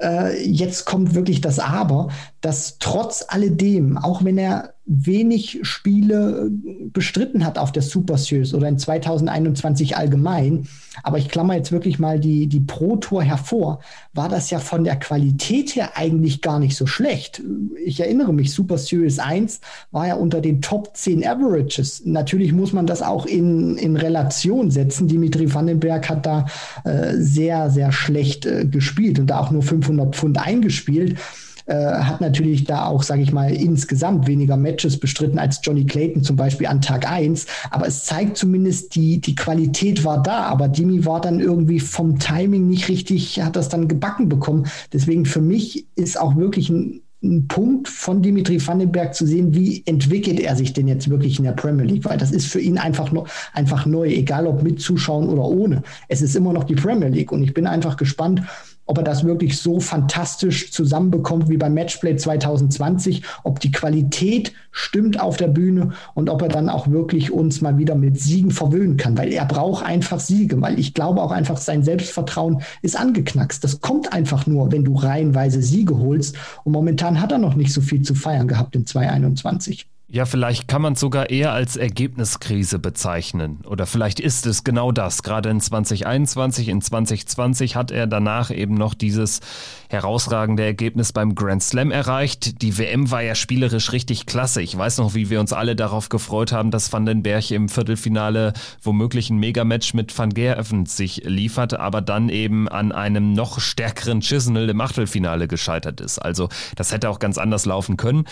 äh, jetzt kommt wirklich das Aber, dass trotz alledem, auch wenn er wenig Spiele bestritten hat auf der Super Series oder in 2021 allgemein. Aber ich klammer jetzt wirklich mal die, die Pro Tour hervor, war das ja von der Qualität her eigentlich gar nicht so schlecht. Ich erinnere mich, Super Series 1 war ja unter den Top 10 Averages. Natürlich muss man das auch in, in Relation setzen. Dimitri Vandenberg hat da äh, sehr, sehr schlecht äh, gespielt und da auch nur 500 Pfund eingespielt. Äh, hat natürlich da auch, sage ich mal, insgesamt weniger Matches bestritten als Johnny Clayton zum Beispiel an Tag 1. Aber es zeigt zumindest, die, die Qualität war da. Aber Dimi war dann irgendwie vom Timing nicht richtig, hat das dann gebacken bekommen. Deswegen für mich ist auch wirklich ein ein Punkt von Dimitri Vandenberg zu sehen, wie entwickelt er sich denn jetzt wirklich in der Premier League, weil das ist für ihn einfach, no, einfach neu, egal ob mit Zuschauen oder ohne. Es ist immer noch die Premier League und ich bin einfach gespannt, ob er das wirklich so fantastisch zusammenbekommt wie beim Matchplay 2020, ob die Qualität stimmt auf der Bühne und ob er dann auch wirklich uns mal wieder mit Siegen verwöhnen kann, weil er braucht einfach Siege, weil ich glaube auch einfach sein Selbstvertrauen ist angeknackst. Das kommt einfach nur, wenn du reihenweise Siege holst und momentan hat er noch nicht so viel zu feiern gehabt in 2021. Ja, vielleicht kann man es sogar eher als Ergebniskrise bezeichnen. Oder vielleicht ist es genau das. Gerade in 2021, in 2020 hat er danach eben noch dieses herausragende Ergebnis beim Grand Slam erreicht. Die WM war ja spielerisch richtig klasse. Ich weiß noch, wie wir uns alle darauf gefreut haben, dass Van den Berg im Viertelfinale womöglich ein Megamatch mit Van Gerven sich liefert, aber dann eben an einem noch stärkeren Chisenel im Achtelfinale gescheitert ist. Also das hätte auch ganz anders laufen können.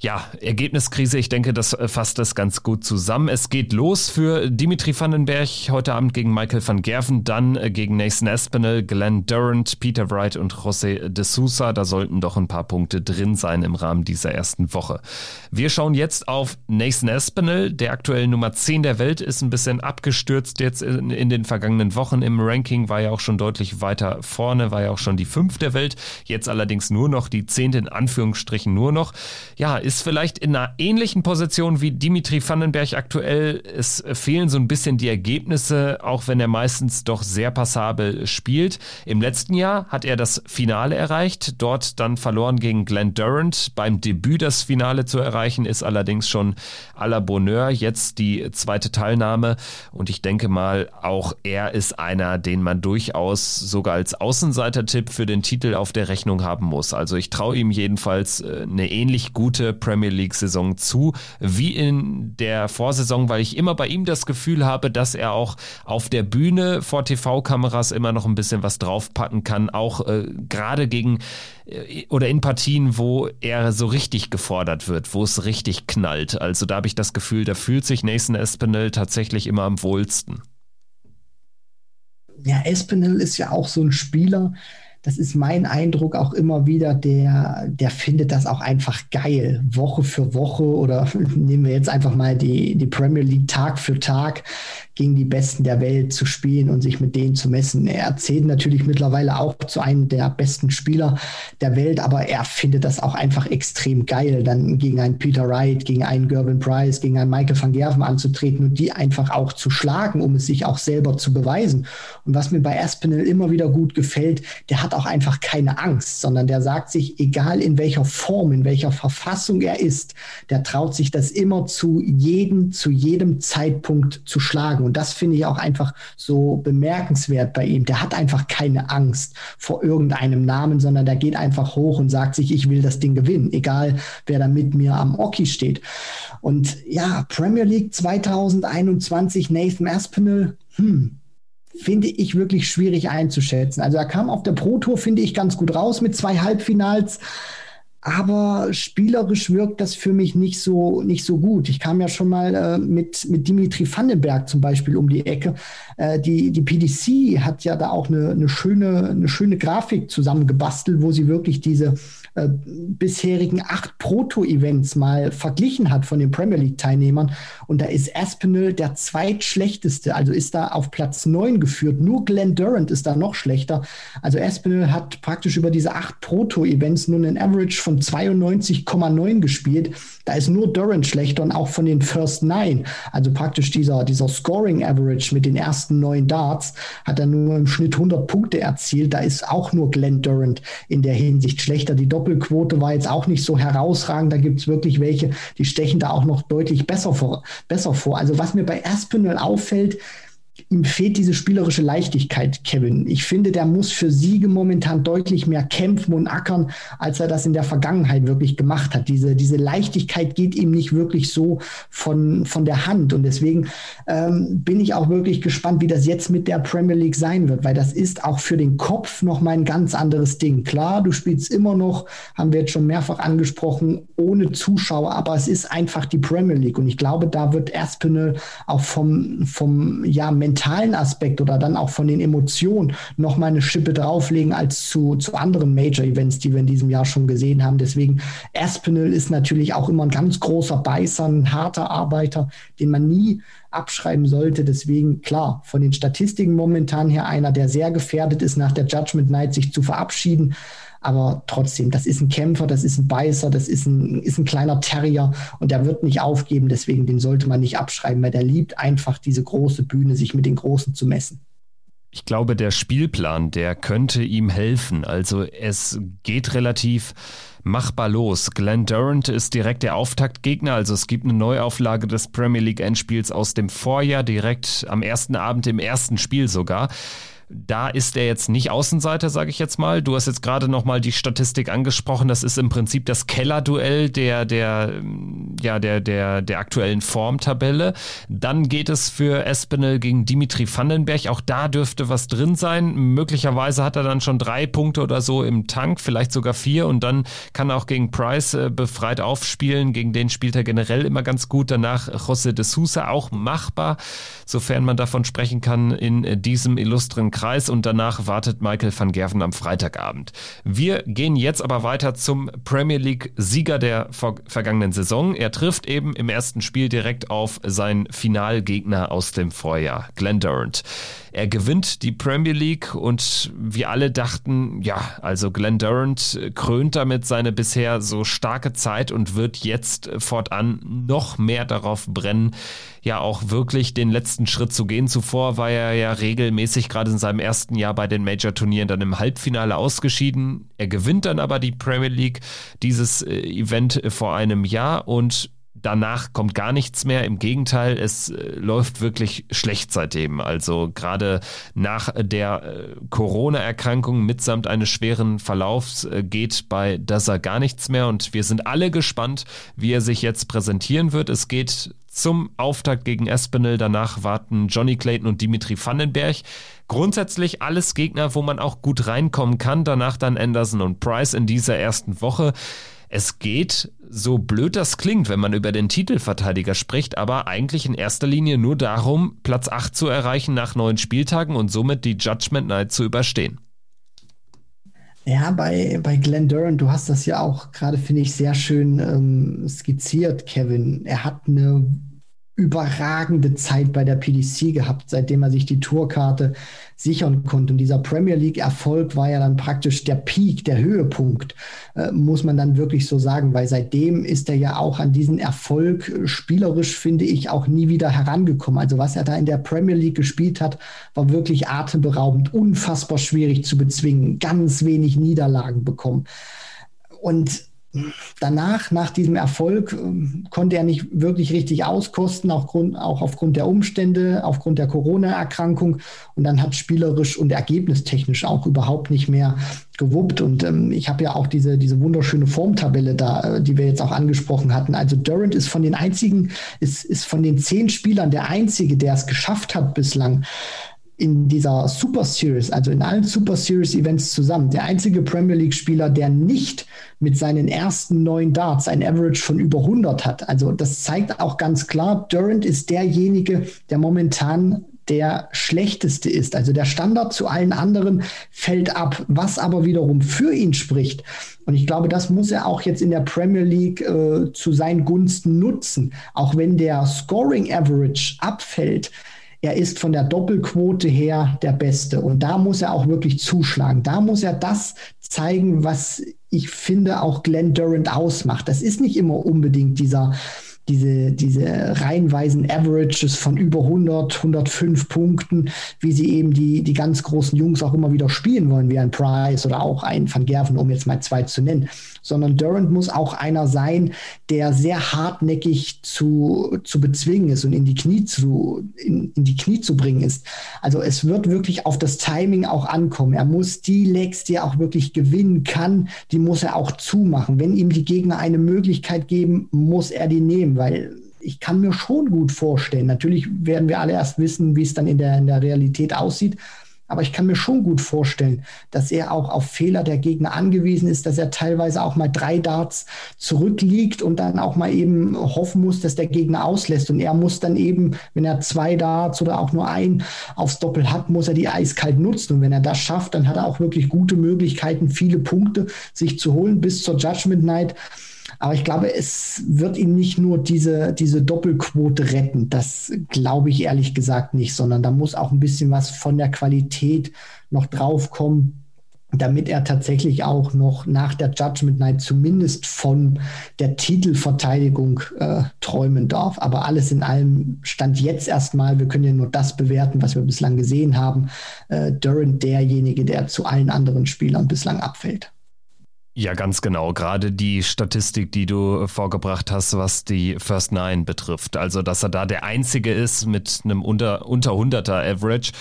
Ja, Ergebniskrise, ich denke, das äh, fasst das ganz gut zusammen. Es geht los für Dimitri Vandenberg heute Abend gegen Michael van Gerven, dann äh, gegen Nathan Espinel, Glenn Durant, Peter Wright und José de Sousa. Da sollten doch ein paar Punkte drin sein im Rahmen dieser ersten Woche. Wir schauen jetzt auf Nathan Espinel, der aktuell Nummer 10 der Welt, ist ein bisschen abgestürzt jetzt in, in den vergangenen Wochen im Ranking, war ja auch schon deutlich weiter vorne, war ja auch schon die 5 der Welt, jetzt allerdings nur noch die 10. in Anführungsstrichen nur noch. Ja, ist vielleicht in einer ähnlichen Position wie Dimitri Vandenberg aktuell. Es fehlen so ein bisschen die Ergebnisse, auch wenn er meistens doch sehr passabel spielt. Im letzten Jahr hat er das Finale erreicht, dort dann verloren gegen Glenn Durant. Beim Debüt das Finale zu erreichen ist allerdings schon à la Bonheur. Jetzt die zweite Teilnahme und ich denke mal, auch er ist einer, den man durchaus sogar als Außenseiter-Tipp für den Titel auf der Rechnung haben muss. Also ich traue ihm jedenfalls äh, eine ähnlich gute Premier League-Saison zu, wie in der Vorsaison, weil ich immer bei ihm das Gefühl habe, dass er auch auf der Bühne vor TV-Kameras immer noch ein bisschen was draufpacken kann, auch äh, gerade gegen äh, oder in Partien, wo er so richtig gefordert wird, wo es richtig knallt. Also da habe ich das Gefühl, da fühlt sich Nathan Espinel tatsächlich immer am wohlsten. Ja, Espinel ist ja auch so ein Spieler, das ist mein Eindruck auch immer wieder, der, der findet das auch einfach geil, Woche für Woche oder <laughs> nehmen wir jetzt einfach mal die, die Premier League Tag für Tag gegen die Besten der Welt zu spielen und sich mit denen zu messen. Er zählt natürlich mittlerweile auch zu einem der besten Spieler der Welt, aber er findet das auch einfach extrem geil, dann gegen einen Peter Wright, gegen einen Gervin Price, gegen einen Michael van Gerven anzutreten und die einfach auch zu schlagen, um es sich auch selber zu beweisen. Und was mir bei Aspinall immer wieder gut gefällt, der hat auch einfach keine Angst, sondern der sagt sich, egal in welcher Form, in welcher Verfassung er ist, der traut sich das immer zu jedem, zu jedem Zeitpunkt zu schlagen. Und das finde ich auch einfach so bemerkenswert bei ihm. Der hat einfach keine Angst vor irgendeinem Namen, sondern der geht einfach hoch und sagt sich, ich will das Ding gewinnen, egal wer da mit mir am Oki steht. Und ja, Premier League 2021, Nathan Aspinall, hm, finde ich wirklich schwierig einzuschätzen. Also er kam auf der Pro Tour, finde ich, ganz gut raus mit zwei Halbfinals aber spielerisch wirkt das für mich nicht so, nicht so gut. Ich kam ja schon mal äh, mit, mit Dimitri Vandenberg zum Beispiel um die Ecke. Äh, die, die PDC hat ja da auch eine, eine, schöne, eine schöne Grafik zusammengebastelt, wo sie wirklich diese äh, bisherigen acht Proto-Events mal verglichen hat von den Premier League-Teilnehmern. Und da ist Aspinall der zweitschlechteste, also ist da auf Platz neun geführt. Nur Glenn Durant ist da noch schlechter. Also Aspinall hat praktisch über diese acht Proto-Events nur einen Average von 92,9 gespielt. Da ist nur Durant schlechter und auch von den First Nine. Also praktisch dieser, dieser Scoring Average mit den ersten neun Darts hat er nur im Schnitt 100 Punkte erzielt. Da ist auch nur Glenn Durant in der Hinsicht schlechter. Die Doppel Doppelquote war jetzt auch nicht so herausragend. Da gibt es wirklich welche, die stechen da auch noch deutlich besser vor. Besser vor. Also was mir bei Aspinall auffällt, ihm fehlt diese spielerische Leichtigkeit, Kevin. Ich finde, der muss für Siege momentan deutlich mehr kämpfen und ackern, als er das in der Vergangenheit wirklich gemacht hat. Diese, diese Leichtigkeit geht ihm nicht wirklich so von, von der Hand. Und deswegen ähm, bin ich auch wirklich gespannt, wie das jetzt mit der Premier League sein wird, weil das ist auch für den Kopf noch mal ein ganz anderes Ding. Klar, du spielst immer noch, haben wir jetzt schon mehrfach angesprochen, ohne Zuschauer, aber es ist einfach die Premier League. Und ich glaube, da wird Aspinall auch vom, vom ja, mentalen Aspekt oder dann auch von den Emotionen noch mal eine Schippe drauflegen als zu, zu anderen Major-Events, die wir in diesem Jahr schon gesehen haben. Deswegen Aspinall ist natürlich auch immer ein ganz großer Beißer, ein harter Arbeiter, den man nie abschreiben sollte. Deswegen, klar, von den Statistiken momentan her einer, der sehr gefährdet ist, nach der Judgment Night sich zu verabschieden. Aber trotzdem, das ist ein Kämpfer, das ist ein Beißer, das ist ein, ist ein kleiner Terrier und der wird nicht aufgeben. Deswegen, den sollte man nicht abschreiben, weil der liebt einfach diese große Bühne, sich mit den Großen zu messen. Ich glaube, der Spielplan, der könnte ihm helfen. Also es geht relativ machbar los. Glenn Durant ist direkt der Auftaktgegner, also es gibt eine Neuauflage des Premier League Endspiels aus dem Vorjahr, direkt am ersten Abend im ersten Spiel sogar. Da ist er jetzt nicht Außenseiter, sage ich jetzt mal. Du hast jetzt gerade noch mal die Statistik angesprochen. Das ist im Prinzip das Kellerduell der der ja der der der aktuellen Formtabelle. Dann geht es für Espinel gegen Dimitri Vandenberg. Auch da dürfte was drin sein. Möglicherweise hat er dann schon drei Punkte oder so im Tank, vielleicht sogar vier. Und dann kann er auch gegen Price äh, befreit aufspielen. Gegen den spielt er generell immer ganz gut. Danach José de Sousa auch machbar, sofern man davon sprechen kann in diesem illustren Kreis und danach wartet Michael van Gerven am Freitagabend. Wir gehen jetzt aber weiter zum Premier League Sieger der vergangenen Saison. Er trifft eben im ersten Spiel direkt auf seinen Finalgegner aus dem Vorjahr, Glenn Durant. Er gewinnt die Premier League und wir alle dachten, ja, also Glenn Durant krönt damit seine bisher so starke Zeit und wird jetzt fortan noch mehr darauf brennen, ja auch wirklich den letzten Schritt zu gehen. Zuvor war er ja regelmäßig gerade in seinem ersten Jahr bei den Major-Turnieren dann im Halbfinale ausgeschieden. Er gewinnt dann aber die Premier League, dieses äh, Event vor einem Jahr und danach kommt gar nichts mehr. Im Gegenteil, es äh, läuft wirklich schlecht seitdem. Also gerade nach der äh, Corona-Erkrankung mitsamt eines schweren Verlaufs äh, geht bei Dazza gar nichts mehr und wir sind alle gespannt, wie er sich jetzt präsentieren wird. Es geht zum Auftakt gegen Espinel. Danach warten Johnny Clayton und Dimitri Vandenberg. Grundsätzlich alles Gegner, wo man auch gut reinkommen kann. Danach dann Anderson und Price in dieser ersten Woche. Es geht, so blöd das klingt, wenn man über den Titelverteidiger spricht, aber eigentlich in erster Linie nur darum, Platz 8 zu erreichen nach neun Spieltagen und somit die Judgment Night zu überstehen. Ja, bei, bei Glenn Durant, du hast das ja auch gerade, finde ich, sehr schön ähm, skizziert, Kevin. Er hat eine überragende Zeit bei der PDC gehabt, seitdem er sich die Tourkarte sichern konnte. Und dieser Premier League-Erfolg war ja dann praktisch der Peak, der Höhepunkt, äh, muss man dann wirklich so sagen, weil seitdem ist er ja auch an diesen Erfolg äh, spielerisch, finde ich, auch nie wieder herangekommen. Also was er da in der Premier League gespielt hat, war wirklich atemberaubend, unfassbar schwierig zu bezwingen, ganz wenig Niederlagen bekommen. Und danach, nach diesem Erfolg, ähm, konnte er nicht wirklich richtig auskosten, auch, Grund, auch aufgrund der Umstände, aufgrund der Corona-Erkrankung. Und dann hat spielerisch und ergebnistechnisch auch überhaupt nicht mehr gewuppt. Und ähm, ich habe ja auch diese, diese wunderschöne Formtabelle da, äh, die wir jetzt auch angesprochen hatten. Also Durant ist von den einzigen, ist, ist von den zehn Spielern der einzige, der es geschafft hat bislang, in dieser Super Series, also in allen Super Series Events zusammen, der einzige Premier League Spieler, der nicht mit seinen ersten neun Darts ein Average von über 100 hat. Also das zeigt auch ganz klar, Durant ist derjenige, der momentan der schlechteste ist. Also der Standard zu allen anderen fällt ab, was aber wiederum für ihn spricht. Und ich glaube, das muss er auch jetzt in der Premier League äh, zu seinen Gunsten nutzen. Auch wenn der Scoring Average abfällt, er ist von der Doppelquote her der Beste. Und da muss er auch wirklich zuschlagen. Da muss er das zeigen, was ich finde auch Glenn Durant ausmacht. Das ist nicht immer unbedingt dieser diese, diese reihenweisen Averages von über 100, 105 Punkten, wie sie eben die, die ganz großen Jungs auch immer wieder spielen wollen, wie ein Price oder auch ein Van Gerven, um jetzt mal zwei zu nennen. Sondern Durant muss auch einer sein, der sehr hartnäckig zu, zu bezwingen ist und in die Knie zu, in, in die Knie zu bringen ist. Also es wird wirklich auf das Timing auch ankommen. Er muss die Legs, die er auch wirklich gewinnen kann, die muss er auch zumachen. Wenn ihm die Gegner eine Möglichkeit geben, muss er die nehmen weil ich kann mir schon gut vorstellen, natürlich werden wir alle erst wissen, wie es dann in der, in der Realität aussieht, aber ich kann mir schon gut vorstellen, dass er auch auf Fehler der Gegner angewiesen ist, dass er teilweise auch mal drei Darts zurückliegt und dann auch mal eben hoffen muss, dass der Gegner auslässt. Und er muss dann eben, wenn er zwei Darts oder auch nur ein aufs Doppel hat, muss er die eiskalt nutzen. Und wenn er das schafft, dann hat er auch wirklich gute Möglichkeiten, viele Punkte sich zu holen bis zur Judgment Night. Aber ich glaube, es wird ihm nicht nur diese, diese Doppelquote retten. Das glaube ich ehrlich gesagt nicht, sondern da muss auch ein bisschen was von der Qualität noch draufkommen damit er tatsächlich auch noch nach der Judgment Night zumindest von der Titelverteidigung äh, träumen darf. Aber alles in allem stand jetzt erstmal, wir können ja nur das bewerten, was wir bislang gesehen haben, äh, Durant derjenige, der zu allen anderen Spielern bislang abfällt. Ja, ganz genau. Gerade die Statistik, die du vorgebracht hast, was die First Nine betrifft. Also, dass er da der Einzige ist mit einem unter, unter 100er Average.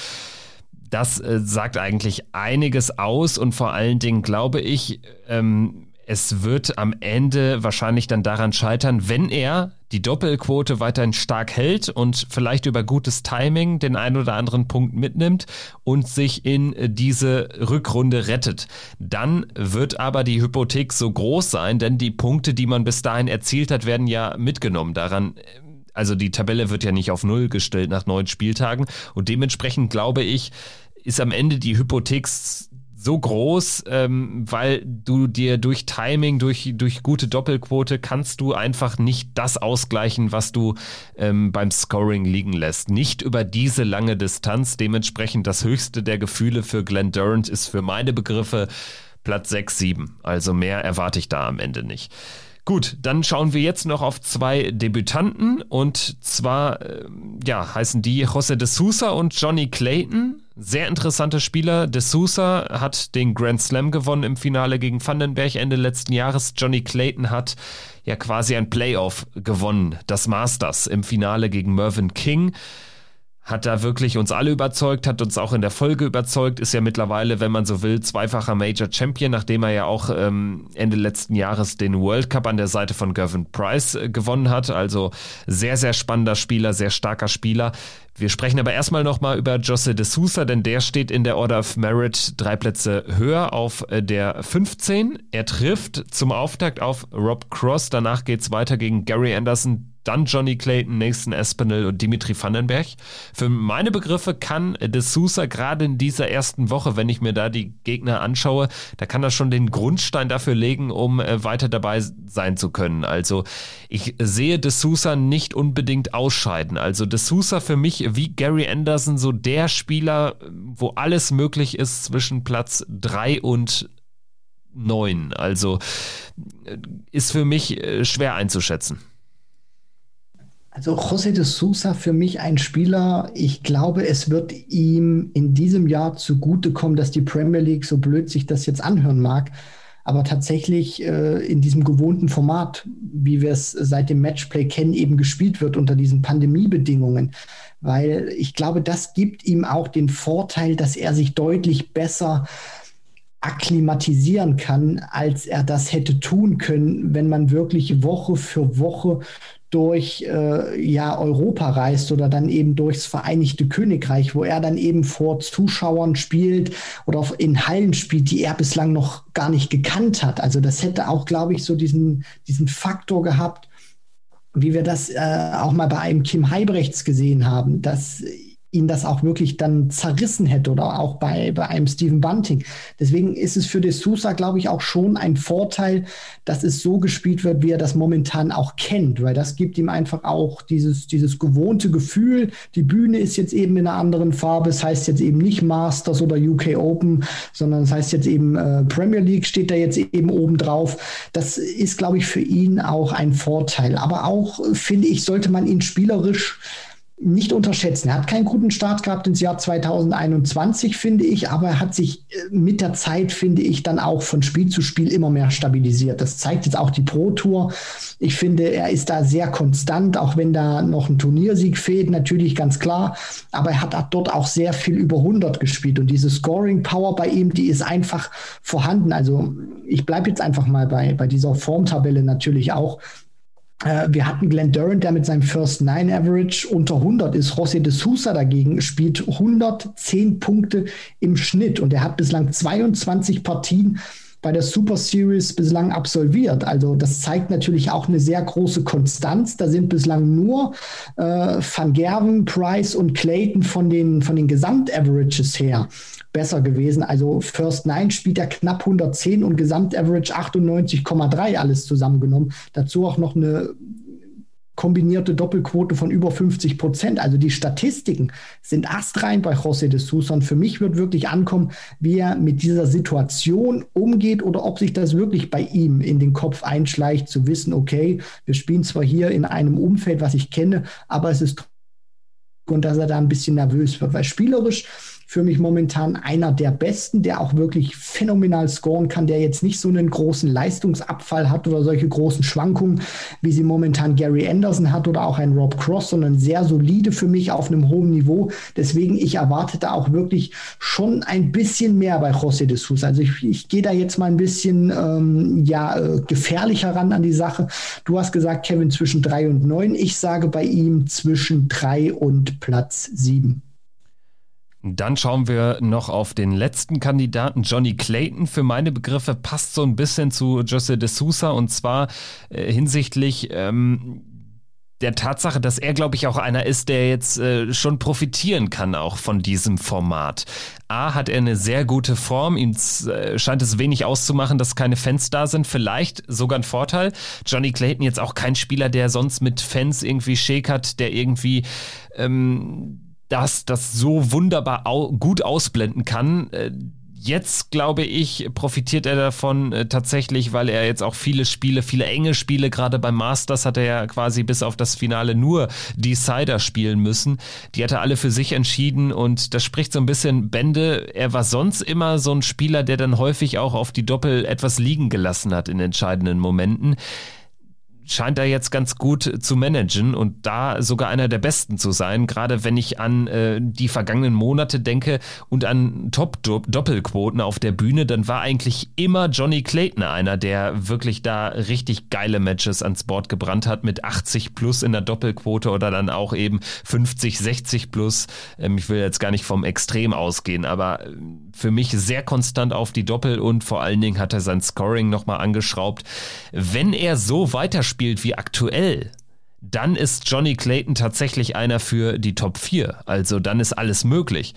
Das äh, sagt eigentlich einiges aus und vor allen Dingen glaube ich, ähm, es wird am Ende wahrscheinlich dann daran scheitern, wenn er die Doppelquote weiterhin stark hält und vielleicht über gutes Timing den einen oder anderen Punkt mitnimmt und sich in diese Rückrunde rettet. Dann wird aber die Hypothek so groß sein, denn die Punkte, die man bis dahin erzielt hat, werden ja mitgenommen. Daran also die Tabelle wird ja nicht auf Null gestellt nach neun Spieltagen und dementsprechend glaube ich, ist am Ende die Hypothek so groß, ähm, weil du dir durch Timing, durch, durch gute Doppelquote kannst du einfach nicht das ausgleichen, was du ähm, beim Scoring liegen lässt. Nicht über diese lange Distanz. Dementsprechend das höchste der Gefühle für Glenn Durant ist für meine Begriffe Platz 6, 7. Also mehr erwarte ich da am Ende nicht. Gut, dann schauen wir jetzt noch auf zwei Debütanten und zwar äh, ja, heißen die José de Sousa und Johnny Clayton. Sehr interessante Spieler. De Sousa hat den Grand Slam gewonnen im Finale gegen Vandenberg Ende letzten Jahres. Johnny Clayton hat ja quasi ein Playoff gewonnen, das Masters im Finale gegen Mervyn King hat da wirklich uns alle überzeugt, hat uns auch in der Folge überzeugt, ist ja mittlerweile, wenn man so will, zweifacher Major Champion, nachdem er ja auch ähm, Ende letzten Jahres den World Cup an der Seite von Gervin Price äh, gewonnen hat. Also sehr, sehr spannender Spieler, sehr starker Spieler. Wir sprechen aber erstmal nochmal über Jose de Sousa, denn der steht in der Order of Merit drei Plätze höher auf äh, der 15. Er trifft zum Auftakt auf Rob Cross. Danach geht's weiter gegen Gary Anderson, dann Johnny Clayton, Nathan Espinel und Dimitri Vandenberg. Für meine Begriffe kann De Sousa gerade in dieser ersten Woche, wenn ich mir da die Gegner anschaue, da kann er schon den Grundstein dafür legen, um äh, weiter dabei sein zu können. Also ich sehe De Sousa nicht unbedingt ausscheiden. Also De Sousa für mich wie Gary Anderson so der Spieler, wo alles möglich ist zwischen Platz drei und neun. Also äh, ist für mich äh, schwer einzuschätzen. Also José de Sousa für mich ein Spieler, ich glaube, es wird ihm in diesem Jahr zugutekommen, dass die Premier League, so blöd sich das jetzt anhören mag, aber tatsächlich äh, in diesem gewohnten Format, wie wir es seit dem Matchplay kennen, eben gespielt wird unter diesen Pandemiebedingungen. Weil ich glaube, das gibt ihm auch den Vorteil, dass er sich deutlich besser akklimatisieren kann, als er das hätte tun können, wenn man wirklich Woche für Woche durch äh, ja, Europa reist oder dann eben durchs Vereinigte Königreich, wo er dann eben vor Zuschauern spielt oder in Hallen spielt, die er bislang noch gar nicht gekannt hat. Also das hätte auch, glaube ich, so diesen, diesen Faktor gehabt, wie wir das äh, auch mal bei einem Kim Heibrechts gesehen haben, dass ihn das auch wirklich dann zerrissen hätte oder auch bei, bei einem Stephen Bunting. Deswegen ist es für De Sousa, glaube ich, auch schon ein Vorteil, dass es so gespielt wird, wie er das momentan auch kennt, weil das gibt ihm einfach auch dieses, dieses gewohnte Gefühl. Die Bühne ist jetzt eben in einer anderen Farbe. Es heißt jetzt eben nicht Masters oder UK Open, sondern es heißt jetzt eben äh, Premier League steht da jetzt eben oben drauf. Das ist, glaube ich, für ihn auch ein Vorteil. Aber auch, finde ich, sollte man ihn spielerisch nicht unterschätzen. Er hat keinen guten Start gehabt ins Jahr 2021, finde ich, aber er hat sich äh, mit der Zeit, finde ich, dann auch von Spiel zu Spiel immer mehr stabilisiert. Das zeigt jetzt auch die Pro Tour. Ich finde, er ist da sehr konstant, auch wenn da noch ein Turniersieg fehlt, natürlich ganz klar. Aber er hat dort auch sehr viel über 100 gespielt und diese Scoring Power bei ihm, die ist einfach vorhanden. Also ich bleibe jetzt einfach mal bei, bei dieser Formtabelle natürlich auch. Äh, wir hatten Glenn Durant, der mit seinem First Nine Average unter 100 ist. José de Sousa dagegen spielt 110 Punkte im Schnitt und er hat bislang 22 Partien bei der Super Series bislang absolviert. Also das zeigt natürlich auch eine sehr große Konstanz. Da sind bislang nur äh, Van Gerven, Price und Clayton von den, von den Gesamtaverages her besser gewesen. Also First Nine spielt er knapp 110 und Gesamtaverage 98,3 alles zusammengenommen. Dazu auch noch eine kombinierte Doppelquote von über 50 Prozent. Also die Statistiken sind astrein bei José de Sousa. Und für mich wird wirklich ankommen, wie er mit dieser Situation umgeht oder ob sich das wirklich bei ihm in den Kopf einschleicht, zu wissen, okay, wir spielen zwar hier in einem Umfeld, was ich kenne, aber es ist und dass er da ein bisschen nervös wird, weil spielerisch für mich momentan einer der besten, der auch wirklich phänomenal scoren kann, der jetzt nicht so einen großen Leistungsabfall hat oder solche großen Schwankungen, wie sie momentan Gary Anderson hat oder auch ein Rob Cross, sondern sehr solide für mich auf einem hohen Niveau. Deswegen, ich erwartete auch wirklich schon ein bisschen mehr bei José de Sousa. Also ich, ich gehe da jetzt mal ein bisschen ähm, ja, äh, gefährlicher ran an die Sache. Du hast gesagt, Kevin, zwischen drei und neun. Ich sage bei ihm zwischen drei und Platz sieben. Dann schauen wir noch auf den letzten Kandidaten, Johnny Clayton. Für meine Begriffe passt so ein bisschen zu Jose de Sousa und zwar äh, hinsichtlich ähm, der Tatsache, dass er, glaube ich, auch einer ist, der jetzt äh, schon profitieren kann auch von diesem Format. A, hat er eine sehr gute Form. Ihm äh, scheint es wenig auszumachen, dass keine Fans da sind. Vielleicht sogar ein Vorteil. Johnny Clayton jetzt auch kein Spieler, der sonst mit Fans irgendwie schäkert, der irgendwie ähm, das das so wunderbar au gut ausblenden kann. Äh, jetzt, glaube ich, profitiert er davon äh, tatsächlich, weil er jetzt auch viele Spiele, viele enge Spiele, gerade beim Masters hat er ja quasi bis auf das Finale nur Decider spielen müssen. Die hat er alle für sich entschieden und das spricht so ein bisschen Bände. Er war sonst immer so ein Spieler, der dann häufig auch auf die Doppel etwas liegen gelassen hat in entscheidenden Momenten scheint er jetzt ganz gut zu managen und da sogar einer der besten zu sein. Gerade wenn ich an äh, die vergangenen Monate denke und an Top-Doppelquoten auf der Bühne, dann war eigentlich immer Johnny Clayton einer, der wirklich da richtig geile Matches ans Board gebrannt hat mit 80 plus in der Doppelquote oder dann auch eben 50, 60 plus. Ähm, ich will jetzt gar nicht vom Extrem ausgehen, aber äh, für mich sehr konstant auf die Doppel und vor allen Dingen hat er sein Scoring nochmal angeschraubt. Wenn er so weiterspielt wie aktuell, dann ist Johnny Clayton tatsächlich einer für die Top 4. Also dann ist alles möglich.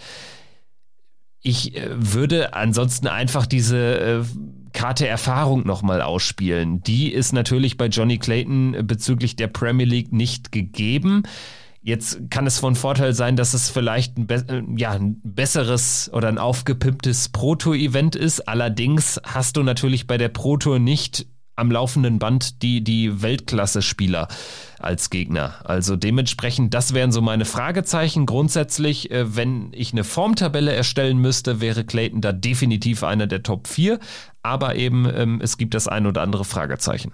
Ich äh, würde ansonsten einfach diese äh, Karte Erfahrung nochmal ausspielen. Die ist natürlich bei Johnny Clayton bezüglich der Premier League nicht gegeben. Jetzt kann es von Vorteil sein, dass es vielleicht ein, be äh, ja, ein besseres oder ein aufgepimptes Proto-Event ist. Allerdings hast du natürlich bei der Proto nicht am laufenden Band die, die Weltklasse-Spieler als Gegner. Also dementsprechend, das wären so meine Fragezeichen. Grundsätzlich, äh, wenn ich eine Formtabelle erstellen müsste, wäre Clayton da definitiv einer der Top 4. Aber eben, ähm, es gibt das ein oder andere Fragezeichen.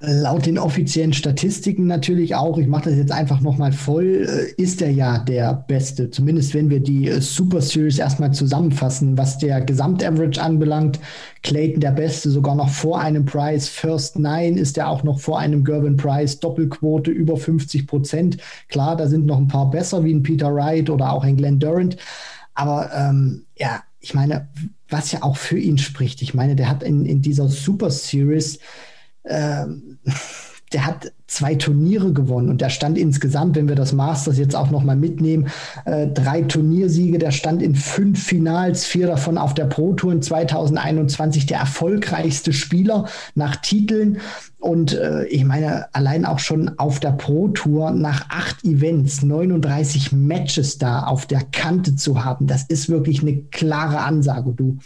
Laut den offiziellen Statistiken natürlich auch, ich mache das jetzt einfach nochmal voll, äh, ist er ja der Beste. Zumindest wenn wir die äh, Super Series erstmal zusammenfassen, was der Gesamtaverage anbelangt. Clayton der Beste, sogar noch vor einem Price. First Nine ist er auch noch vor einem Gervin Price. Doppelquote über 50 Prozent. Klar, da sind noch ein paar besser, wie ein Peter Wright oder auch ein Glenn Durant. Aber ähm, ja, ich meine, was ja auch für ihn spricht. Ich meine, der hat in, in dieser Super Series ähm, der hat zwei Turniere gewonnen und der stand insgesamt, wenn wir das Masters jetzt auch nochmal mitnehmen, äh, drei Turniersiege, der stand in fünf Finals, vier davon auf der Pro Tour in 2021, der erfolgreichste Spieler nach Titeln. Und äh, ich meine, allein auch schon auf der Pro Tour nach acht Events, 39 Matches da auf der Kante zu haben, das ist wirklich eine klare Ansage. Du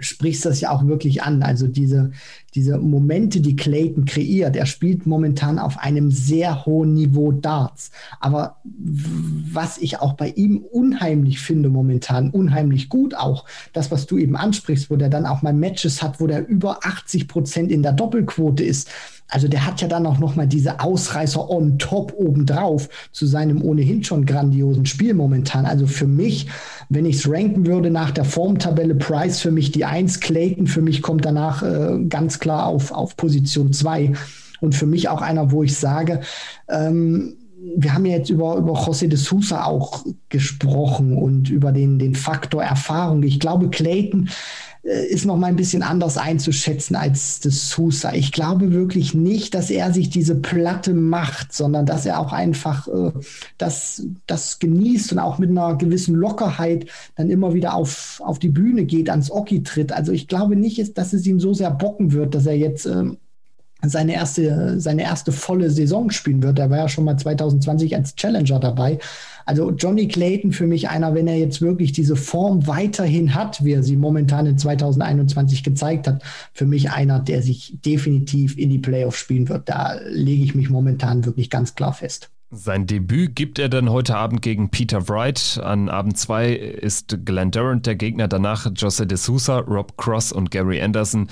sprichst das ja auch wirklich an. Also diese, diese Momente, die Clayton kreiert, er spielt momentan auf einem sehr hohen Niveau Darts. Aber was ich auch bei ihm unheimlich finde momentan, unheimlich gut auch, das, was du eben ansprichst, wo der dann auch mal Matches hat, wo der über 80 Prozent in der Doppelquote ist also der hat ja dann auch noch mal diese Ausreißer on top obendrauf zu seinem ohnehin schon grandiosen Spiel momentan. Also für mich, wenn ich es ranken würde nach der Formtabelle, Price für mich die Eins, Clayton für mich kommt danach äh, ganz klar auf, auf Position zwei Und für mich auch einer, wo ich sage, ähm, wir haben ja jetzt über, über José de Sousa auch gesprochen und über den, den Faktor Erfahrung. Ich glaube, Clayton ist noch mal ein bisschen anders einzuschätzen als das Sousa. Ich glaube wirklich nicht, dass er sich diese Platte macht, sondern dass er auch einfach äh, das, das genießt und auch mit einer gewissen Lockerheit dann immer wieder auf, auf die Bühne geht, ans Oki tritt. Also ich glaube nicht, dass es ihm so sehr bocken wird, dass er jetzt äh, seine erste, seine erste volle Saison spielen wird. Er war ja schon mal 2020 als Challenger dabei. Also Johnny Clayton für mich einer, wenn er jetzt wirklich diese Form weiterhin hat, wie er sie momentan in 2021 gezeigt hat, für mich einer, der sich definitiv in die Playoffs spielen wird. Da lege ich mich momentan wirklich ganz klar fest. Sein Debüt gibt er dann heute Abend gegen Peter Wright. An Abend 2 ist Glenn Durant der Gegner, danach Jose de Sousa, Rob Cross und Gary Anderson.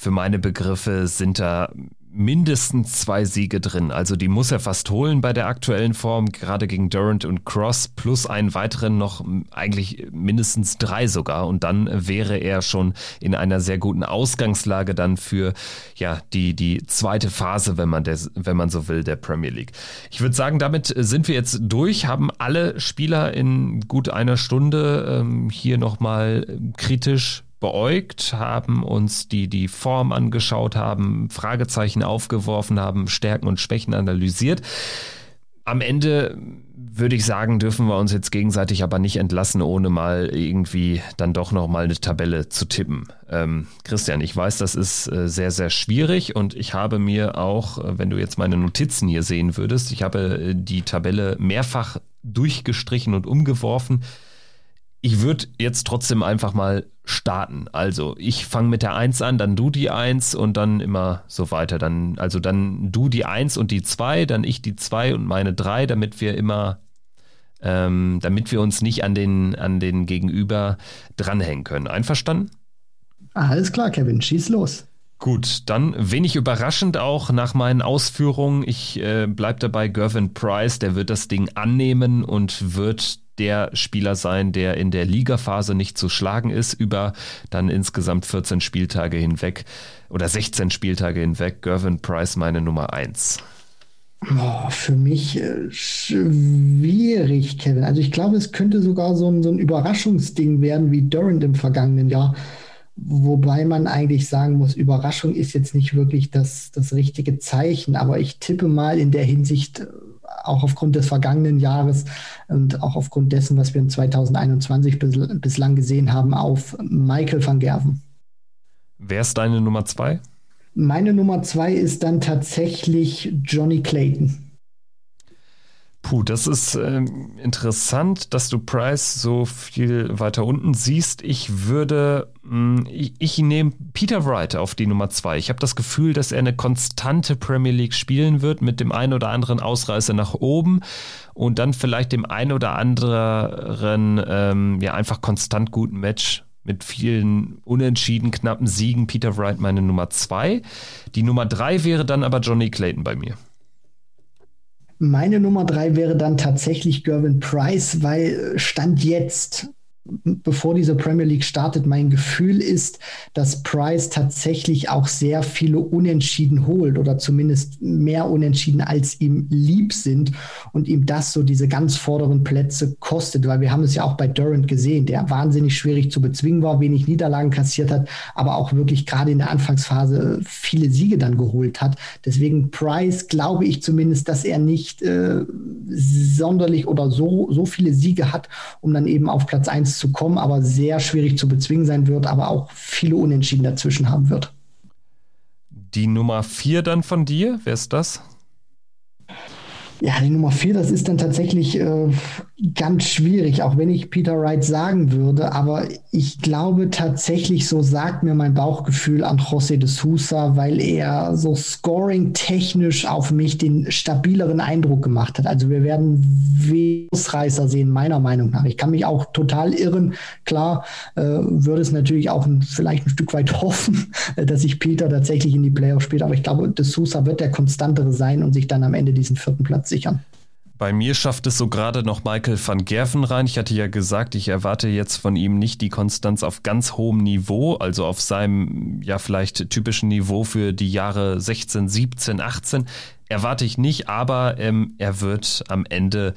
Für meine Begriffe sind da mindestens zwei Siege drin. Also die muss er fast holen bei der aktuellen Form, gerade gegen Durant und Cross, plus einen weiteren noch eigentlich mindestens drei sogar. Und dann wäre er schon in einer sehr guten Ausgangslage dann für ja die, die zweite Phase, wenn man, der, wenn man so will, der Premier League. Ich würde sagen, damit sind wir jetzt durch, haben alle Spieler in gut einer Stunde ähm, hier nochmal kritisch beäugt, haben uns die, die Form angeschaut, haben Fragezeichen aufgeworfen, haben Stärken und Schwächen analysiert. Am Ende würde ich sagen, dürfen wir uns jetzt gegenseitig aber nicht entlassen, ohne mal irgendwie dann doch nochmal eine Tabelle zu tippen. Ähm, Christian, ich weiß, das ist äh, sehr, sehr schwierig und ich habe mir auch, äh, wenn du jetzt meine Notizen hier sehen würdest, ich habe äh, die Tabelle mehrfach durchgestrichen und umgeworfen ich würde jetzt trotzdem einfach mal starten. Also ich fange mit der 1 an, dann du die 1 und dann immer so weiter. Dann, also dann du die 1 und die 2, dann ich die 2 und meine 3, damit wir immer, ähm, damit wir uns nicht an den, an den Gegenüber dranhängen können. Einverstanden? Alles klar, Kevin, schieß los. Gut, dann wenig überraschend auch nach meinen Ausführungen. Ich äh, bleibe dabei, Gervin Price, der wird das Ding annehmen und wird der Spieler sein, der in der Ligaphase nicht zu schlagen ist, über dann insgesamt 14 Spieltage hinweg oder 16 Spieltage hinweg. Gervin Price meine Nummer 1. Oh, für mich äh, schwierig, Kevin. Also ich glaube, es könnte sogar so ein, so ein Überraschungsding werden wie Durant im vergangenen Jahr. Wobei man eigentlich sagen muss, Überraschung ist jetzt nicht wirklich das, das richtige Zeichen, aber ich tippe mal in der Hinsicht, äh, auch aufgrund des vergangenen Jahres und auch aufgrund dessen, was wir in 2021 bis, bislang gesehen haben, auf Michael van Gerven. Wer ist deine Nummer zwei? Meine Nummer zwei ist dann tatsächlich Johnny Clayton. Puh, das ist äh, interessant, dass du Price so viel weiter unten siehst. Ich würde, mh, hm, ich, ich nehme Peter Wright auf die Nummer zwei. Ich habe das Gefühl, dass er eine konstante Premier League spielen wird mit dem einen oder anderen Ausreißer nach oben und dann vielleicht dem einen oder anderen, ähm, ja, einfach konstant guten Match mit vielen unentschieden knappen Siegen. Peter Wright meine Nummer zwei. Die Nummer drei wäre dann aber Johnny Clayton bei mir. Meine Nummer drei wäre dann tatsächlich Gervin Price, weil Stand jetzt bevor diese Premier League startet, mein Gefühl ist, dass Price tatsächlich auch sehr viele Unentschieden holt oder zumindest mehr Unentschieden als ihm lieb sind und ihm das so diese ganz vorderen Plätze kostet, weil wir haben es ja auch bei Durant gesehen, der wahnsinnig schwierig zu bezwingen war, wenig Niederlagen kassiert hat, aber auch wirklich gerade in der Anfangsphase viele Siege dann geholt hat. Deswegen Price glaube ich zumindest, dass er nicht äh, sonderlich oder so, so viele Siege hat, um dann eben auf Platz 1 zu kommen, aber sehr schwierig zu bezwingen sein wird, aber auch viele Unentschieden dazwischen haben wird. Die Nummer 4 dann von dir, wer ist das? Ja, die Nummer vier, das ist dann tatsächlich äh, ganz schwierig, auch wenn ich Peter Wright sagen würde. Aber ich glaube tatsächlich, so sagt mir mein Bauchgefühl an José de Sousa, weil er so scoring-technisch auf mich den stabileren Eindruck gemacht hat. Also wir werden Ausreißer sehen, meiner Meinung nach. Ich kann mich auch total irren. Klar, äh, würde es natürlich auch ein, vielleicht ein Stück weit <laughs> hoffen, dass sich Peter tatsächlich in die Playoffs spielt. Aber ich glaube, de Sousa wird der konstantere sein und sich dann am Ende diesen vierten Platz sichern. Bei mir schafft es so gerade noch Michael van Gerven rein. Ich hatte ja gesagt, ich erwarte jetzt von ihm nicht die Konstanz auf ganz hohem Niveau, also auf seinem ja vielleicht typischen Niveau für die Jahre 16, 17, 18. Erwarte ich nicht, aber ähm, er wird am Ende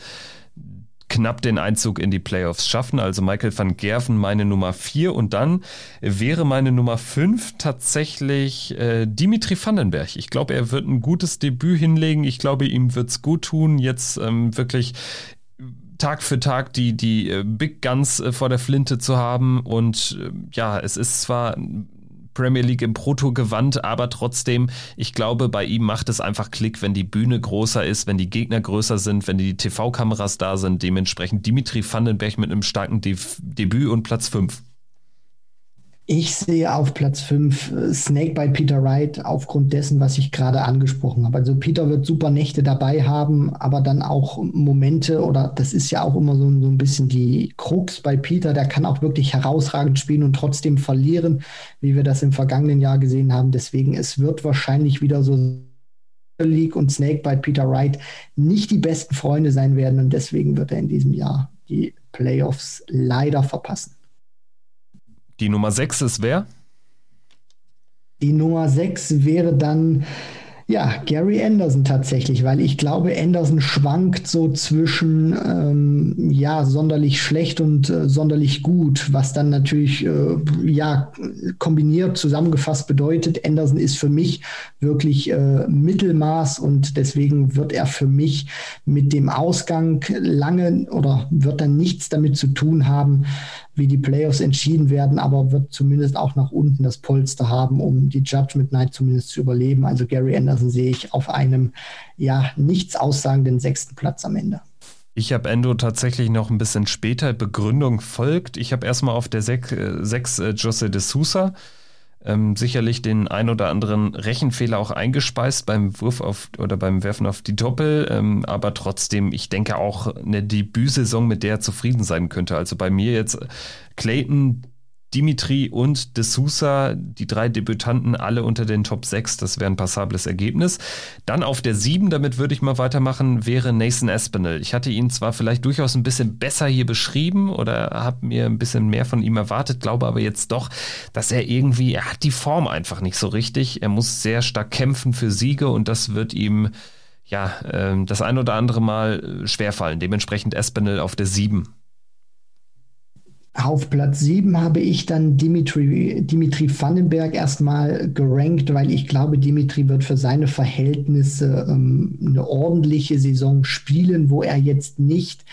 knapp den Einzug in die Playoffs schaffen. Also Michael van Gerven meine Nummer 4 und dann wäre meine Nummer 5 tatsächlich äh, Dimitri Vandenberg. Ich glaube, er wird ein gutes Debüt hinlegen. Ich glaube, ihm wird es gut tun, jetzt ähm, wirklich Tag für Tag die, die äh, Big Guns äh, vor der Flinte zu haben. Und äh, ja, es ist zwar Premier League im Proto-Gewand, aber trotzdem, ich glaube, bei ihm macht es einfach Klick, wenn die Bühne größer ist, wenn die Gegner größer sind, wenn die TV-Kameras da sind. Dementsprechend Dimitri Vandenberg mit einem starken De Debüt und Platz 5. Ich sehe auf Platz 5 äh, Snakebite Peter Wright aufgrund dessen, was ich gerade angesprochen habe. Also Peter wird super Nächte dabei haben, aber dann auch Momente oder das ist ja auch immer so, so ein bisschen die Krux bei Peter, der kann auch wirklich herausragend spielen und trotzdem verlieren, wie wir das im vergangenen Jahr gesehen haben. Deswegen, es wird wahrscheinlich wieder so League und Snakebite Peter Wright nicht die besten Freunde sein werden und deswegen wird er in diesem Jahr die Playoffs leider verpassen. Die Nummer 6 ist wer? Die Nummer 6 wäre dann ja, Gary Anderson tatsächlich, weil ich glaube, Anderson schwankt so zwischen ähm, ja sonderlich schlecht und äh, sonderlich gut, was dann natürlich äh, ja kombiniert zusammengefasst bedeutet, Anderson ist für mich wirklich äh, Mittelmaß und deswegen wird er für mich mit dem Ausgang lange oder wird dann nichts damit zu tun haben, wie die Playoffs entschieden werden, aber wird zumindest auch nach unten das Polster haben, um die Judgment Night zumindest zu überleben. Also Gary Anderson sehe ich auf einem ja nichts aussagenden sechsten Platz am Ende. Ich habe Endo tatsächlich noch ein bisschen später. Begründung folgt. Ich habe erstmal auf der 6 äh, äh, Jose de Sousa ähm, sicherlich den ein oder anderen Rechenfehler auch eingespeist beim Wurf auf oder beim Werfen auf die Doppel, ähm, aber trotzdem, ich denke auch eine Debütsaison, mit der er zufrieden sein könnte. Also bei mir jetzt Clayton Dimitri und De Sousa, die drei Debütanten, alle unter den Top 6. Das wäre ein passables Ergebnis. Dann auf der 7, damit würde ich mal weitermachen, wäre Nathan Espinel. Ich hatte ihn zwar vielleicht durchaus ein bisschen besser hier beschrieben oder habe mir ein bisschen mehr von ihm erwartet, glaube aber jetzt doch, dass er irgendwie, er hat die Form einfach nicht so richtig. Er muss sehr stark kämpfen für Siege und das wird ihm ja, äh, das ein oder andere Mal äh, schwerfallen. Dementsprechend Espinel auf der 7. Auf Platz 7 habe ich dann Dimitri, Dimitri Vandenberg erstmal gerankt, weil ich glaube, Dimitri wird für seine Verhältnisse ähm, eine ordentliche Saison spielen, wo er jetzt nicht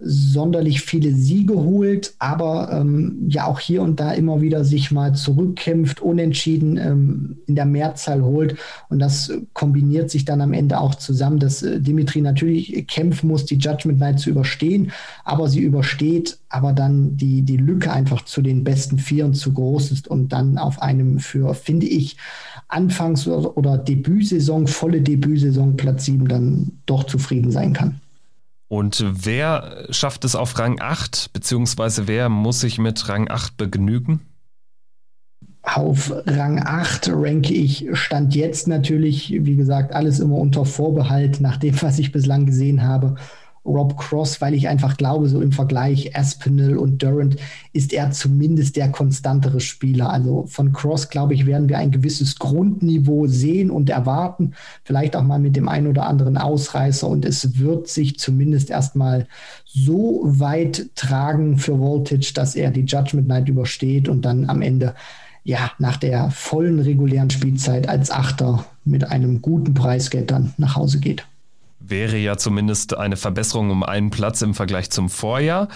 sonderlich viele Siege holt, aber ähm, ja auch hier und da immer wieder sich mal zurückkämpft, unentschieden ähm, in der Mehrzahl holt. Und das kombiniert sich dann am Ende auch zusammen, dass äh, Dimitri natürlich kämpfen muss, die Judgment Night zu überstehen, aber sie übersteht, aber dann die, die Lücke einfach zu den besten Vieren zu groß ist und dann auf einem für, finde ich, Anfangs- oder, Debütsaison, volle Debütsaison Platz 7 dann doch zufrieden sein kann. Und wer schafft es auf Rang 8, beziehungsweise wer muss sich mit Rang 8 begnügen? Auf Rang 8 ranke ich Stand jetzt natürlich, wie gesagt, alles immer unter Vorbehalt nach dem, was ich bislang gesehen habe. Rob Cross, weil ich einfach glaube, so im Vergleich Aspinall und Durant ist er zumindest der konstantere Spieler. Also von Cross, glaube ich, werden wir ein gewisses Grundniveau sehen und erwarten. Vielleicht auch mal mit dem einen oder anderen Ausreißer und es wird sich zumindest erstmal so weit tragen für Voltage, dass er die Judgment Night übersteht und dann am Ende ja, nach der vollen regulären Spielzeit als Achter mit einem guten Preisgeld dann nach Hause geht wäre ja zumindest eine Verbesserung um einen Platz im Vergleich zum Vorjahr.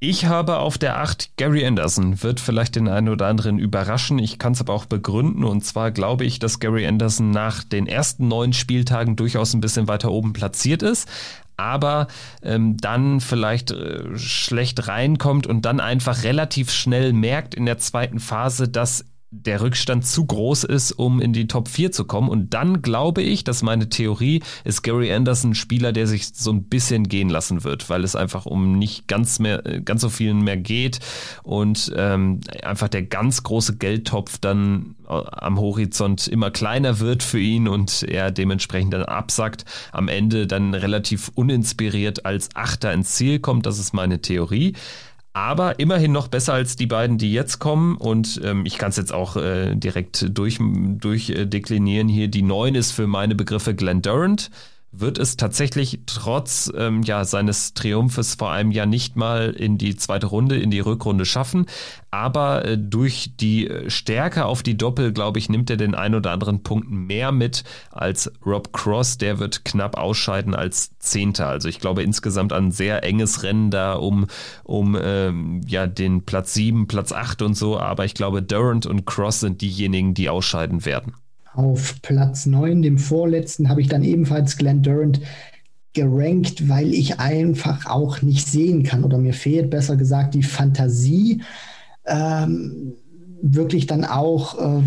Ich habe auf der 8 Gary Anderson, wird vielleicht den einen oder anderen überraschen. Ich kann es aber auch begründen. Und zwar glaube ich, dass Gary Anderson nach den ersten neun Spieltagen durchaus ein bisschen weiter oben platziert ist. Aber ähm, dann vielleicht äh, schlecht reinkommt und dann einfach relativ schnell merkt in der zweiten Phase, dass der Rückstand zu groß ist, um in die Top 4 zu kommen. Und dann glaube ich, dass meine Theorie ist Gary Anderson ein Spieler, der sich so ein bisschen gehen lassen wird, weil es einfach um nicht ganz mehr, ganz so vielen mehr geht und ähm, einfach der ganz große Geldtopf dann äh, am Horizont immer kleiner wird für ihn und er dementsprechend dann absackt, am Ende dann relativ uninspiriert als Achter ins Ziel kommt. Das ist meine Theorie aber immerhin noch besser als die beiden, die jetzt kommen. Und ähm, ich kann es jetzt auch äh, direkt durchdeklinieren. Durch, äh, hier. Die 9 ist für meine Begriffe Glenn Durant wird es tatsächlich trotz ähm, ja, seines Triumphes vor einem Jahr nicht mal in die zweite Runde, in die Rückrunde schaffen. Aber äh, durch die Stärke auf die Doppel, glaube ich, nimmt er den ein oder anderen Punkt mehr mit als Rob Cross. Der wird knapp ausscheiden als Zehnter. Also ich glaube insgesamt ein sehr enges Rennen da um, um ähm, ja, den Platz 7, Platz 8 und so. Aber ich glaube, Durant und Cross sind diejenigen, die ausscheiden werden. Auf Platz 9, dem vorletzten, habe ich dann ebenfalls Glenn Durant gerankt, weil ich einfach auch nicht sehen kann oder mir fehlt besser gesagt die Fantasie, ähm, wirklich dann auch äh,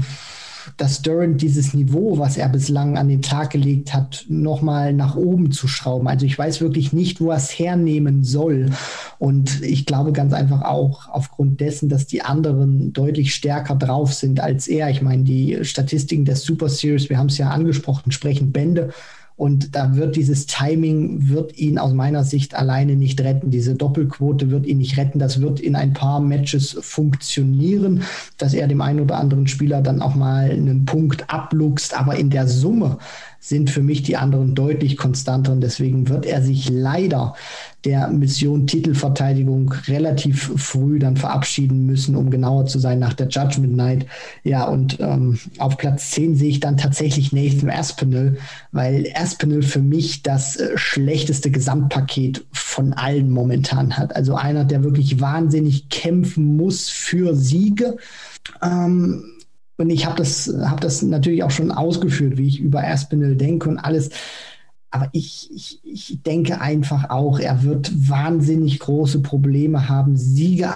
dass Durant dieses Niveau, was er bislang an den Tag gelegt hat, nochmal nach oben zu schrauben. Also ich weiß wirklich nicht, wo er es hernehmen soll. Und ich glaube ganz einfach auch aufgrund dessen, dass die anderen deutlich stärker drauf sind als er. Ich meine, die Statistiken der Super Series, wir haben es ja angesprochen, sprechen Bände. Und da wird dieses Timing, wird ihn aus meiner Sicht alleine nicht retten. Diese Doppelquote wird ihn nicht retten. Das wird in ein paar Matches funktionieren, dass er dem einen oder anderen Spieler dann auch mal einen Punkt abluchst. Aber in der Summe sind für mich die anderen deutlich konstanter und deswegen wird er sich leider der Mission Titelverteidigung relativ früh dann verabschieden müssen, um genauer zu sein, nach der Judgment Night. Ja, und ähm, auf Platz 10 sehe ich dann tatsächlich Nathan Aspinall, weil Aspinall für mich das äh, schlechteste Gesamtpaket von allen momentan hat. Also einer, der wirklich wahnsinnig kämpfen muss für Siege. Ähm, und ich habe das, hab das natürlich auch schon ausgeführt, wie ich über Aspinall denke und alles. Aber ich, ich, ich denke einfach auch, er wird wahnsinnig große Probleme haben, Siege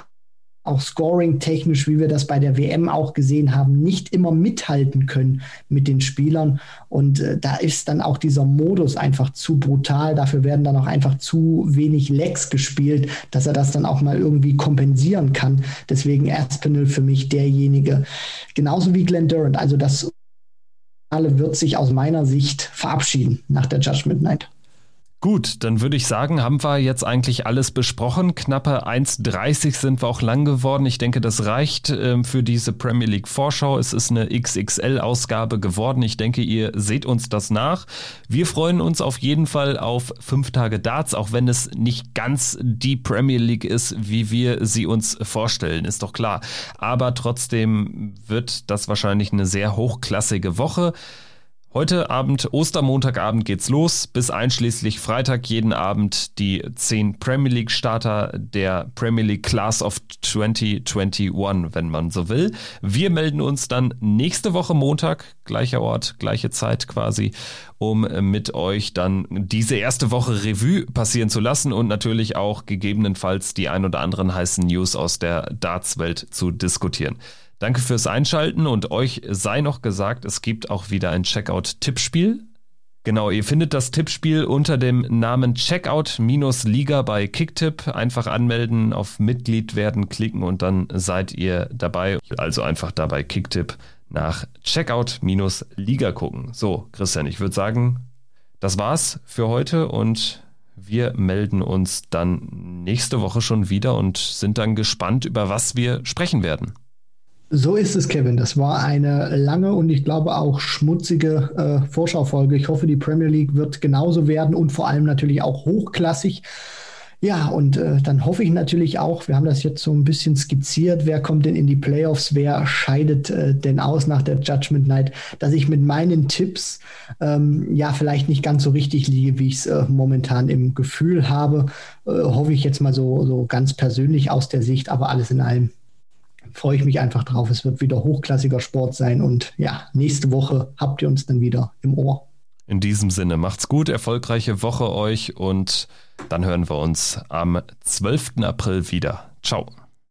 auch scoring-technisch, wie wir das bei der WM auch gesehen haben, nicht immer mithalten können mit den Spielern. Und äh, da ist dann auch dieser Modus einfach zu brutal. Dafür werden dann auch einfach zu wenig Lecks gespielt, dass er das dann auch mal irgendwie kompensieren kann. Deswegen Aspinall für mich derjenige, genauso wie Glenn Durant. Also das wird sich aus meiner Sicht verabschieden nach der Judgment Night. Gut, dann würde ich sagen, haben wir jetzt eigentlich alles besprochen. Knappe 1,30 sind wir auch lang geworden. Ich denke, das reicht äh, für diese Premier League Vorschau. Es ist eine XXL-Ausgabe geworden. Ich denke, ihr seht uns das nach. Wir freuen uns auf jeden Fall auf fünf Tage Darts, auch wenn es nicht ganz die Premier League ist, wie wir sie uns vorstellen, ist doch klar. Aber trotzdem wird das wahrscheinlich eine sehr hochklassige Woche. Heute Abend, Ostermontagabend geht's los, bis einschließlich Freitag jeden Abend die zehn Premier League Starter der Premier League Class of 2021, wenn man so will. Wir melden uns dann nächste Woche Montag, gleicher Ort, gleiche Zeit quasi, um mit euch dann diese erste Woche Revue passieren zu lassen und natürlich auch gegebenenfalls die ein oder anderen heißen News aus der Darts-Welt zu diskutieren. Danke fürs Einschalten und euch sei noch gesagt, es gibt auch wieder ein Checkout-Tippspiel. Genau, ihr findet das Tippspiel unter dem Namen Checkout-Liga bei Kicktip. Einfach anmelden, auf Mitglied werden klicken und dann seid ihr dabei. Also einfach dabei Kicktip nach Checkout-Liga gucken. So, Christian, ich würde sagen, das war's für heute und wir melden uns dann nächste Woche schon wieder und sind dann gespannt, über was wir sprechen werden. So ist es, Kevin. Das war eine lange und ich glaube auch schmutzige äh, Vorschaufolge. Ich hoffe, die Premier League wird genauso werden und vor allem natürlich auch hochklassig. Ja, und äh, dann hoffe ich natürlich auch, wir haben das jetzt so ein bisschen skizziert, wer kommt denn in die Playoffs, wer scheidet äh, denn aus nach der Judgment Night, dass ich mit meinen Tipps ähm, ja vielleicht nicht ganz so richtig liege, wie ich es äh, momentan im Gefühl habe. Äh, hoffe ich jetzt mal so, so ganz persönlich aus der Sicht, aber alles in allem freue ich mich einfach drauf. Es wird wieder hochklassiger Sport sein und ja, nächste Woche habt ihr uns dann wieder im Ohr. In diesem Sinne, macht's gut, erfolgreiche Woche euch und dann hören wir uns am 12. April wieder. Ciao.